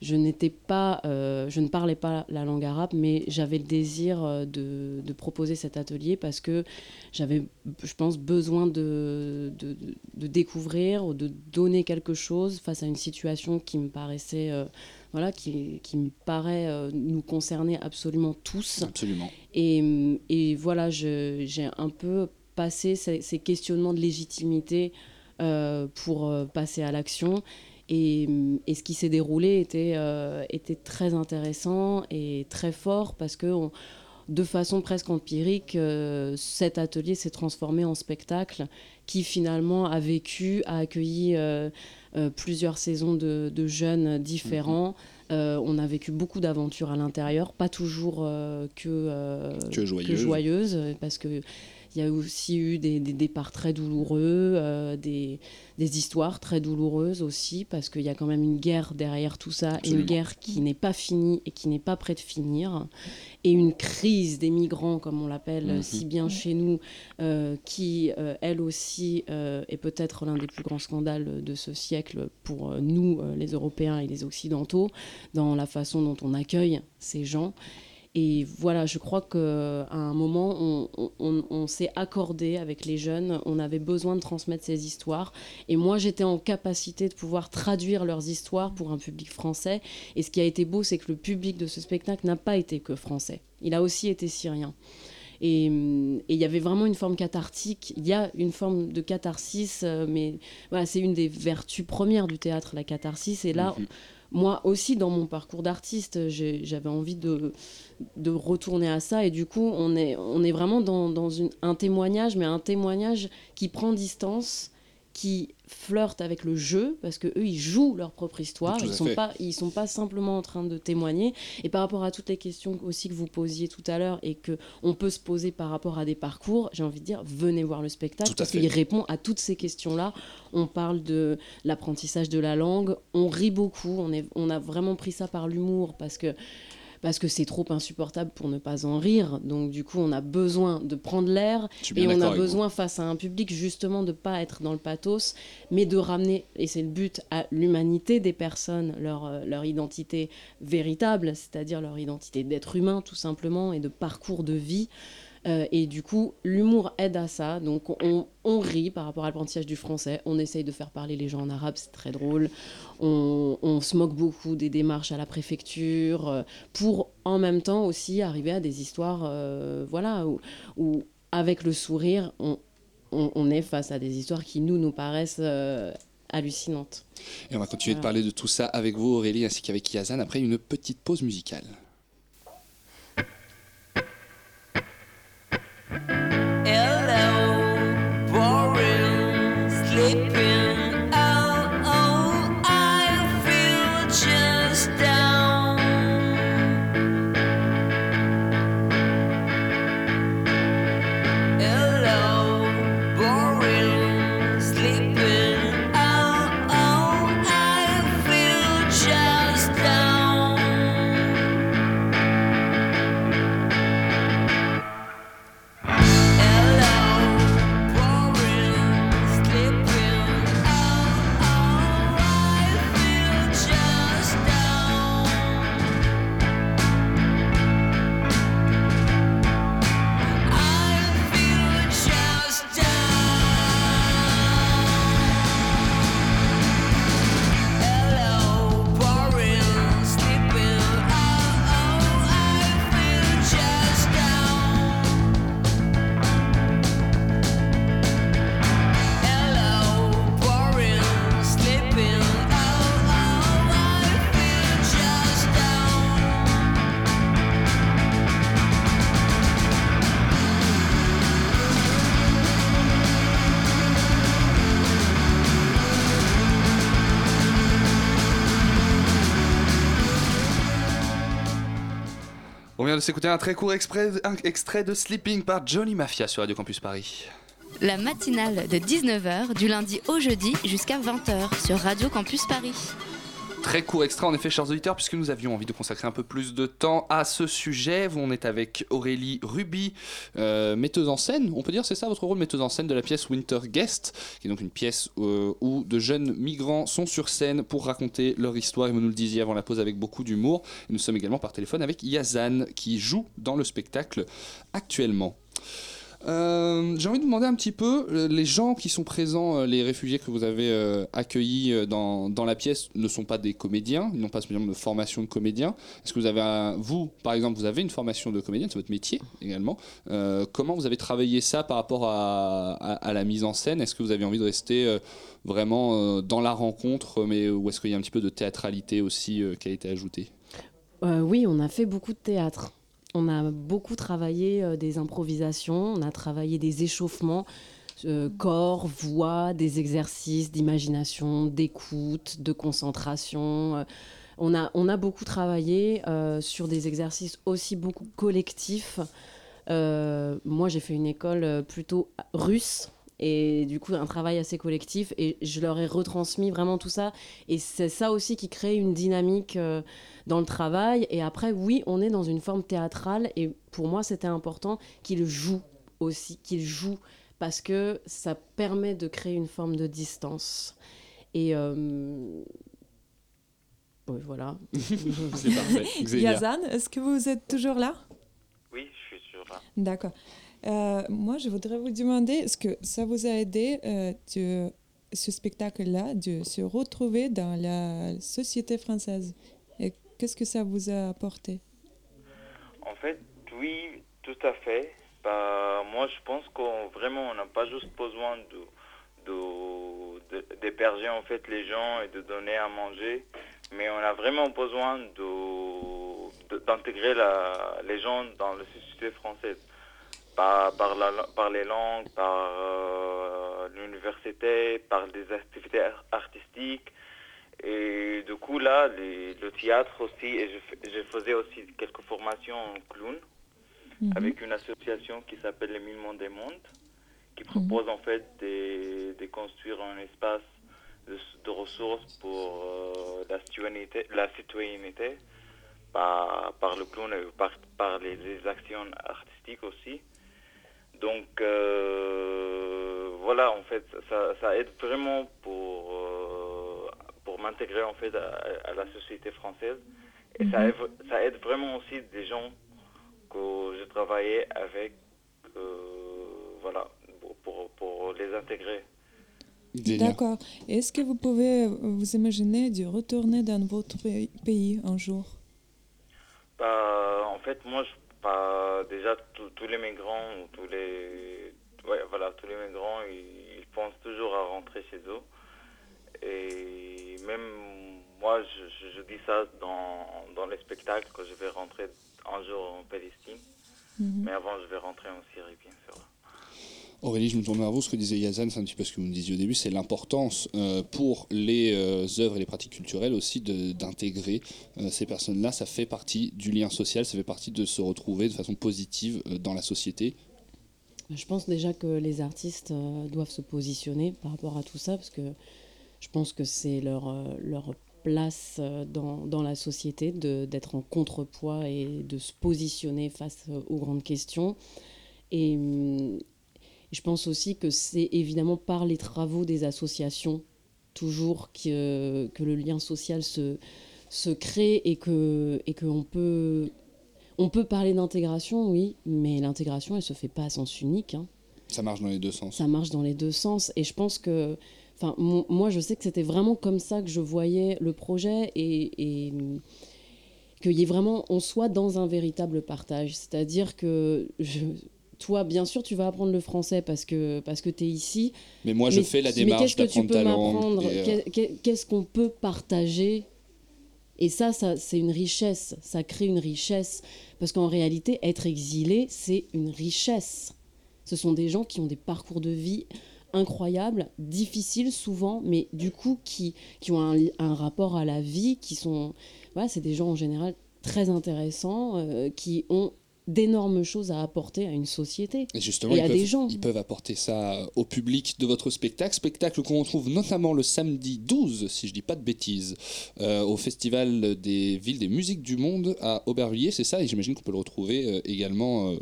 je n'étais pas, euh, je ne parlais pas la langue arabe, mais j'avais le désir euh, de, de proposer cet atelier parce que j'avais, je pense, besoin de, de, découvrir ou de donner quelque chose face à une situation qui me paraissait, euh, voilà, qui, qui me paraît euh, nous concerner absolument tous. Absolument. Et, et voilà, j'ai un peu passé ces, ces questionnements de légitimité euh, pour euh, passer à l'action. Et, et ce qui s'est déroulé était, euh, était très intéressant et très fort parce que on- de façon presque empirique, euh, cet atelier s'est transformé en spectacle qui finalement a vécu, a accueilli euh, plusieurs saisons de, de jeunes différents. Euh, on a vécu beaucoup d'aventures à l'intérieur, pas toujours que, Que joyeuses. joyeuses, parce que il y a aussi eu des, des départs très douloureux, euh, des, des histoires très douloureuses aussi, parce qu'il y a quand même une guerre derrière tout ça, et une guerre qui n'est pas finie et qui n'est pas près de finir, et une crise des migrants, comme on l'appelle Mhm. si bien chez nous, euh, qui, euh, elle aussi, est peut-être l'un des plus grands scandales de ce siècle pour nous, les Européens et les Occidentaux, dans la façon dont on accueille ces gens. Et voilà, je crois qu'à un moment, on, s'est accordé avec les jeunes, on avait besoin de transmettre ces histoires. Et moi, j'étais en capacité de pouvoir traduire leurs histoires pour un public français. Et ce qui a été beau, c'est que le public de ce spectacle n'a pas été que français. Il a aussi été syrien. Et et il y avait vraiment une forme cathartique. Il y a une forme de catharsis, euh, mais voilà, c'est une des vertus premières du théâtre, la catharsis. Et là, Mhm. Moi aussi, dans mon parcours d'artiste, j'avais envie de, retourner à ça. Et du coup, on est, vraiment dans, un témoignage, mais un témoignage qui prend distance, qui flirte avec le jeu, parce que eux, ils jouent leur propre histoire. Ils sont fait. pas, ils sont pas simplement en train de témoigner. Et par rapport à toutes les questions aussi que vous posiez tout à l'heure et que on peut se poser par rapport à des parcours, j'ai envie de dire, venez voir le spectacle parce qu'il répond à toutes ces questions-là. On parle de l'apprentissage de la langue, on rit beaucoup, on, est, on a vraiment pris ça par l'humour parce que parce que c'est trop insupportable pour ne pas en rire. Donc du coup, on a besoin de prendre l'air et on a vous. besoin face à un public justement de pas être dans le pathos, mais de ramener, et c'est le but, à l'humanité des personnes, leur, euh, leur identité véritable, c'est-à-dire leur identité d'être humain tout simplement et de parcours de vie. Euh, et du coup, l'humour aide à ça. Donc, on, on rit par rapport à l'apprentissage du français. On essaye de faire parler les gens en arabe, c'est très drôle. On, on se moque beaucoup des démarches à la préfecture euh, pour en même temps aussi arriver à des histoires, euh, voilà, où, où, avec le sourire, on, est face à des histoires qui nous nous paraissent euh, hallucinantes. Et on va continuer de parler de tout ça avec vous, Aurélie, ainsi qu'avec Yazan, après une petite pause musicale. De s'écouter un très court extrait de Sleeping par Johnny Mafia sur Radio Campus Paris. La matinale de 19h du lundi au jeudi jusqu'à 20h sur Radio Campus Paris. Très court extrait en effet, chers auditeurs, puisque nous avions envie de consacrer un peu plus de temps à ce sujet. On est avec Aurélie Ruby, euh, metteuse en scène, on peut dire c'est ça votre rôle, metteuse en scène de la pièce Winter Guest, qui est donc une pièce euh, où de jeunes migrants sont sur scène pour raconter leur histoire, et vous nous le disiez avant la pause avec beaucoup d'humour. Nous sommes également par téléphone avec Yazan, qui joue dans le spectacle actuellement. Euh, J'ai envie de demander un petit peu, euh, les gens qui sont présents, euh, les réfugiés que vous avez accueillis dans, dans la pièce ne sont pas des comédiens, ils n'ont pas spécialement de formation de comédien. Est-ce que vous avez, vous par exemple, vous avez une formation de comédien, c'est votre métier également. Comment vous avez travaillé ça par rapport à, à- la mise en scène? Est-ce que vous avez envie de rester vraiment dans la rencontre, mais ou est-ce qu'il y a un petit peu de théâtralité aussi qui a été ajoutée? Oui, on a fait beaucoup de théâtre. On a beaucoup travaillé euh, des improvisations, on a travaillé des échauffements, euh, corps, voix, des exercices d'imagination, d'écoute, de concentration. Euh, on, a, beaucoup travaillé sur des exercices aussi beaucoup collectifs. Moi, j'ai fait une école plutôt russe. Et du coup, un travail assez collectif. Et je leur ai retransmis vraiment tout ça. Et c'est ça aussi qui crée une dynamique euh, dans le travail. Et après, oui, on est dans une forme théâtrale. Et pour moi, c'était important qu'ils jouent aussi, qu'ils jouent. Parce que ça permet de créer une forme de distance. Et. euh, ouais, voilà. C'est parfait. Yazan, est-ce que vous êtes toujours là? Oui, je suis sûr là. D'accord. Euh, moi, je voudrais vous demander, est-ce que ça vous a aidé, euh, de, ce spectacle-là, de se retrouver dans la société française qu'est-ce que ça vous a apporté? En fait, oui, tout à fait. Bah, moi, je pense qu'on vraiment, on n'a pas juste besoin de, de, de- d'héberger en fait les gens et de donner à manger, mais on a vraiment besoin de, de- d'intégrer la, les gens dans la société française. Par, par, la, par les langues, par euh, l'université, par des activités ar- artistiques. Et du coup, là, les- le théâtre aussi, et je, fais- je faisais aussi quelques formations en clown avec une association qui s'appelle les Mille Mondes des Mondes, qui propose en fait de, de construire un espace de, de ressources pour euh, la citoyenneté, la citoyenneté par, par le clown et par, par les, les actions artistiques aussi. Donc euh, voilà, en fait, ça, ça aide vraiment pour, euh, pour m'intégrer en fait à, à la société française. Et ça, aide, ça aide vraiment aussi des gens que je travaillais avec, euh, voilà, pour, pour, les intégrer. D'accord. Est-ce que vous pouvez vous imaginer de retourner dans votre pays- pays un jour? Bah, en fait, moi, je, bah, déjà, tous- les migrants, ou tous les, ouais, voilà, tous les migrants, ils, ils pensent toujours à rentrer chez eux. Et même moi, je, je- je dis ça dans, dans les spectacles, que je vais rentrer un jour en Palestine. Mhm. Mais avant, je vais rentrer en Syrie, bien sûr. Aurélie, je me tourne vers vous. Ce que disait Yazan, c'est un petit peu ce que vous me disiez au début, c'est l'importance euh, pour les euh, œuvres et les pratiques culturelles aussi d'intégrer euh, ces personnes-là. Ça fait partie du lien social, ça fait partie de se retrouver de façon positive dans la société. Je pense déjà que les artistes doivent se positionner par rapport à tout ça, parce que je pense que c'est leur, leur place dans, dans la société d'être en contrepoids et de se positionner face aux grandes questions. Et hum, je pense aussi que c'est évidemment par les travaux des associations, toujours que, que le lien social se, se crée et que et qu'on peut on peut parler d'intégration, oui, mais l'intégration, elle se fait pas à sens unique. hein. Ça marche dans les deux sens. Ça marche dans les deux sens. Et je pense que, enfin, mo- moi, je sais que c'était vraiment comme ça que je voyais le projet et, et qu'il y ait vraiment, on soit dans un véritable partage. C'est-à-dire que je- toi, bien sûr, tu vas apprendre le français parce que, parce que tu es ici. Mais moi, je fais la démarche qu'est-ce que tu d'apprendre peux ta langue euh, Qu'est- qu'est- Qu'est-ce qu'on peut partager? Et ça, ça c'est une richesse, ça crée une richesse. Parce qu'en réalité, être exilé, c'est une richesse. Ce sont des gens qui ont des parcours de vie incroyables, difficiles souvent, mais du coup qui, qui ont un rapport à la vie, qui sont... Voilà, c'est des gens en général très intéressants euh, qui ont d'énormes choses à apporter à une société Et justement, et ils, à peuvent, des gens. ils peuvent apporter ça au public de votre spectacle. Spectacle qu'on retrouve notamment le samedi 12, si je dis pas de bêtises, euh, au Festival des villes des musiques du monde à Aubervilliers, c'est ça Et j'imagine qu'on peut le retrouver euh, également euh,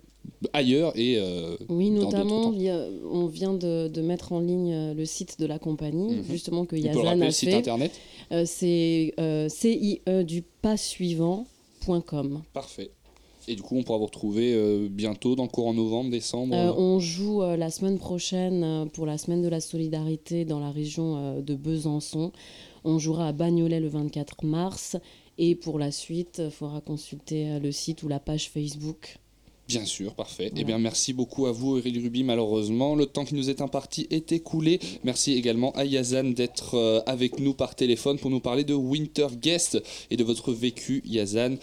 ailleurs et euh, Oui, notamment, on vient de, de mettre en ligne le site de la compagnie, Mhm. justement que Yazan a le site fait. internet Euh, C'est euh, CIE du pas. Parfait. Et du coup, on pourra vous retrouver euh, bientôt, dans le courant novembre, décembre. Euh, euh, on joue euh, la semaine prochaine pour la semaine de la solidarité dans la région de Besançon. On jouera à Bagnolet le 24 mars. Et pour la suite, il faudra consulter le site ou la page Facebook. Bien sûr, parfait. Eh bien, merci beaucoup à vous, Aurélie Ruby. Malheureusement, le temps qui nous est imparti est écoulé. Merci également à Yazan d'être euh, avec nous par téléphone pour nous parler de Winter Guest et de votre vécu, Yazan.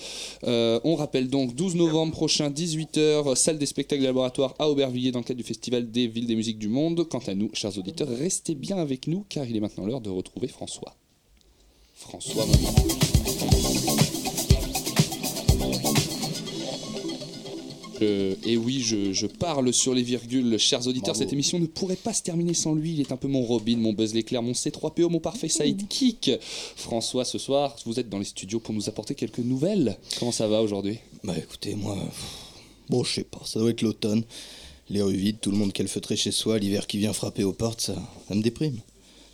Euh, on rappelle donc 12 novembre prochain, 18h, salle des spectacles et laboratoires à Aubervilliers dans le cadre du Festival des villes des musiques du monde. Quant à nous, chers auditeurs, restez bien avec nous car il est maintenant l'heure de retrouver François. François, maintenant. Et oui, je, je parle sur les virgules, chers auditeurs. Cette émission ne pourrait pas se terminer sans lui. Il est un peu mon Robin, mon Buzz l'éclair, mon C3PO, mon parfait sidekick. François, ce soir, vous êtes dans les studios pour nous apporter quelques nouvelles. Comment ça va aujourd'hui? Bah écoutez, moi, bon, je sais pas, ça doit être l'automne. Les rues vides, tout le monde calfeutré chez soi, l'hiver qui vient frapper aux portes, ça, ça me déprime.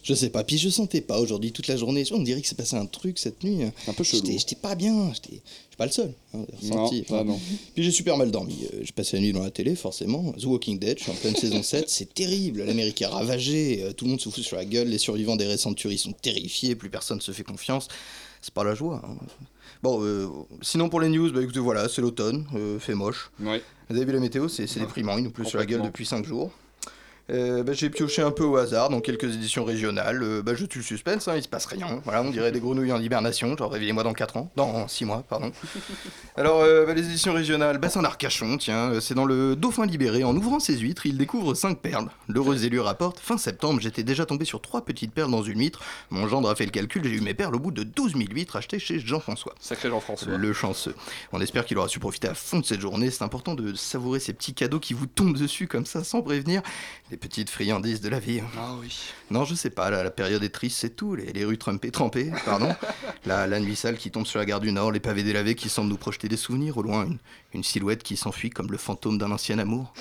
Je sais pas, puis je sentais pas aujourd'hui toute la journée. On dirait que s'est passé un truc cette nuit. Un peu chelou. J'étais pas bien, j'étais- je suis pas le seul. hein, ressenti. Non, non. Puis j'ai super mal dormi. Euh, J'ai passé la nuit dans la télé, forcément. The Walking Dead, je suis en pleine saison 7, c'est terrible. L'Amérique est ravagée, euh, tout le monde se fout sur la gueule, les survivants des récentes tueries sont terrifiés, plus personne se fait confiance. C'est pas la joie. hein. Bon, euh, sinon pour les news, bah écoutez, voilà, c'est l'automne, euh, fait moche. Oui. Vous avez vu la météo, c'est déprimant, il nous pleut sur la gueule depuis 5 jours. Euh, bah, j'ai pioché un peu au hasard dans quelques éditions régionales. Euh, bah, je tue le suspense, hein, il se passe rien. Voilà, on dirait des grenouilles en hibernation. Genre, réveillez-moi dans 4 ans. Dans 6 mois, pardon. Alors, euh, bah, les éditions régionales, bah, c'est en Arcachon, tiens. euh, C'est dans le Dauphin libéré. En ouvrant ses huîtres, il découvre 5 perles. L'heureux élu rapporte Fin septembre, j'étais déjà tombé sur 3 petites perles dans une huître. Mon gendre a fait le calcul, j'ai eu mes perles au bout de 12 000 huîtres achetées chez Jean-François. Sacré Jean-François. Le chanceux. On espère qu'il aura su profiter à fond de cette journée. C'est important de savourer ces petits cadeaux qui vous tombent dessus comme ça sans prévenir. Les petites friandises de la vie. Ah oui. Non, je sais pas, la période est triste, c'est tout. Les, les rues trumpées, trempées, pardon. la, la nuit sale qui tombe sur la gare du Nord, les pavés délavés qui semblent nous projeter des souvenirs. Au loin, une, une silhouette qui s'enfuit comme le fantôme d'un ancien amour.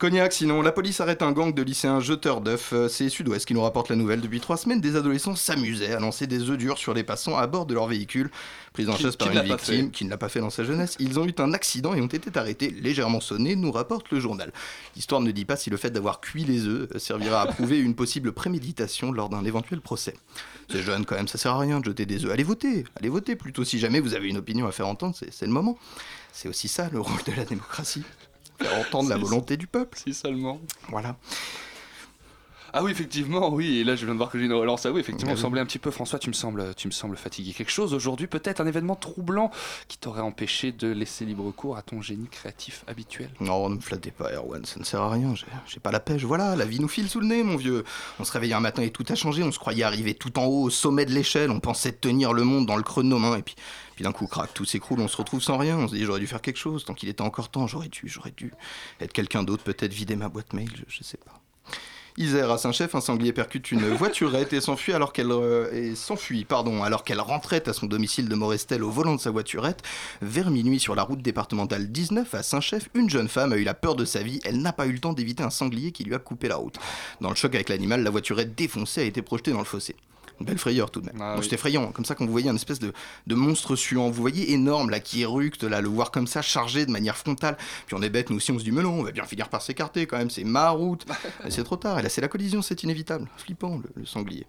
Cognac, sinon, la police arrête un gang de lycéens jeteurs d'œufs. Euh, C'est Sud-Ouest qui nous rapporte la nouvelle. Depuis trois semaines, des adolescents s'amusaient à lancer des œufs durs sur les passants à bord de leur véhicule. Pris en chasse par une victime qui ne l'a pas fait dans sa jeunesse, ils ont eu un accident et ont été arrêtés, légèrement sonnés, nous rapporte le journal. L'histoire ne dit pas si le fait d'avoir cuit les œufs euh, servira à prouver une possible préméditation lors d'un éventuel procès. C'est jeune quand même, ça sert à rien de jeter des œufs. Allez voter, allez voter plutôt si jamais vous avez une opinion à faire entendre, c'est le moment. C'est aussi ça le rôle de la démocratie. Faire entendre la volonté du peuple. Si seulement. Voilà. Ah oui, effectivement, oui. Et là, je viens de voir que j'ai une relance. Ah oui, effectivement, vous semblez un petit peu, François, tu me sembles, tu me sembles fatigué. Quelque chose aujourd'hui, peut-être un événement troublant qui t'aurait empêché de laisser libre cours à ton génie créatif habituel? Non, ne me flattez pas, Erwan, ça ne sert à rien. J'ai pas la pêche. Voilà, la vie nous file sous le nez, mon vieux. On se réveille un matin et tout a changé. On se croyait arriver tout en haut, au sommet de l'échelle. On pensait tenir le monde dans le creux de nos mains. Et puis, puis d'un coup, crac, tout s'écroule. On se retrouve sans rien. On se dit, j'aurais dû faire quelque chose. Tant qu'il était encore temps, j'aurais dû, j'aurais dû être quelqu'un d'autre, peut-être vider ma boîte mail, je, je sais pas. Isère à Saint-Chef, un sanglier percute une voiturette et s'enfuit alors qu'elle euh, s'enfuit, pardon, alors qu'elle rentrait à son domicile de Morestel au volant de sa voiturette. Vers minuit sur la route départementale 19 à Saint-Chef, une jeune femme a eu la peur de sa vie. Elle n'a pas eu le temps d'éviter un sanglier qui lui a coupé la route. Dans le choc avec l'animal, la voiturette défoncée a été projetée dans le fossé. Une belle frayeur tout de même. Ah oui. C'est effrayant, comme ça quand vous voyez un espèce de, de monstre suant, vous voyez énorme là qui éructe là, le voir comme ça chargé de manière frontale. Puis on est bête, nous aussi on se dit mais non, on va bien finir par s'écarter quand même, c'est ma route. C'est trop tard, et là c'est la collision, c'est inévitable. Flippant le, le sanglier.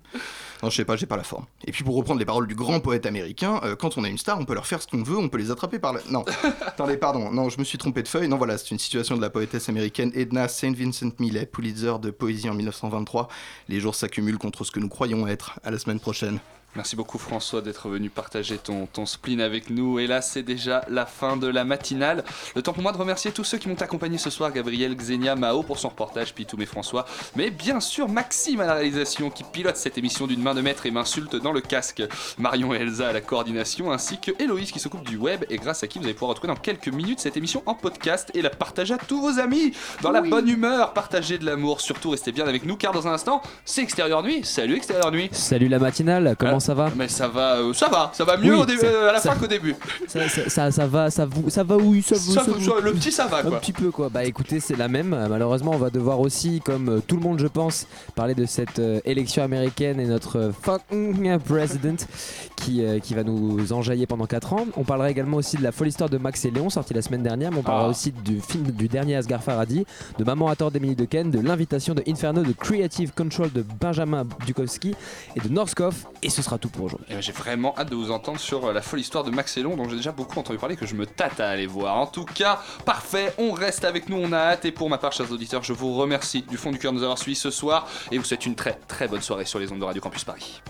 Non, je sais pas, j'ai pas la forme. Et puis pour reprendre les paroles du grand poète américain, euh, quand on a une star, on peut leur faire ce qu'on veut, on peut les attraper par la. Non, attendez, pardon, non, je me suis trompé de feuille. Non, voilà, c'est une situation de la poétesse américaine Edna St. Vincent Millay, Pulitzer de poésie en 1923. Les jours s'accumulent contre ce que nous croyons être. À la semaine prochaine. Merci beaucoup François d'être venu partager ton, ton spleen avec nous. Et là, c'est déjà la fin de la matinale. Le temps pour moi de remercier tous ceux qui m'ont accompagné ce soir. Gabriel, Xenia, Mao pour son reportage, Pitoum et François. Mais bien sûr, Maxime à la réalisation qui pilote cette émission d'une main de maître et m'insulte dans le casque. Marion et Elsa à la coordination, ainsi que Héloïse qui s'occupe du web et grâce à qui vous allez pouvoir retrouver dans quelques minutes cette émission en podcast et la partager à tous vos amis dans la bonne humeur. Partagez de l'amour, surtout restez bien avec nous car dans un instant, c'est Extérieur Nuit. Salut Extérieur Nuit. Salut la matinale, comment ça va Mais ça va, euh, ça va, ça va mieux Oui, au début, ça- euh, à la ça- fin qu'au début. ça, ça, ça, ça va, ça, vous- ça va oui, ça, vous- Ça ça vous- vous- le petit ça va, quoi. Un petit peu quoi. Bah écoutez, c'est la même. Euh, Malheureusement, on va devoir aussi, comme euh, tout le monde, je pense, parler de cette euh, élection américaine et notre euh, fucking president qui, euh, qui va nous enjailler pendant 4 ans. On parlera également aussi de la folle histoire de Max et Léon sortie la semaine dernière. Mais on parlera Ah. aussi du film du dernier Asghar Farhadi, de Maman à tort d'Emily Dequesne, de l'invitation de Inferno, de Creative Control de Benjamin Dukowski et de Norskov. Et ce sera tout pour aujourd'hui. Et ben, J'ai vraiment hâte de vous entendre sur euh, la folle histoire de Max Elon dont j'ai déjà beaucoup entendu parler que je me tâte à aller voir. En tout cas, parfait, on reste avec nous, on a hâte et pour ma part chers auditeurs, je vous remercie du fond du cœur de nous avoir suivis ce soir et vous souhaite une très très bonne soirée sur les ondes de Radio Campus Paris.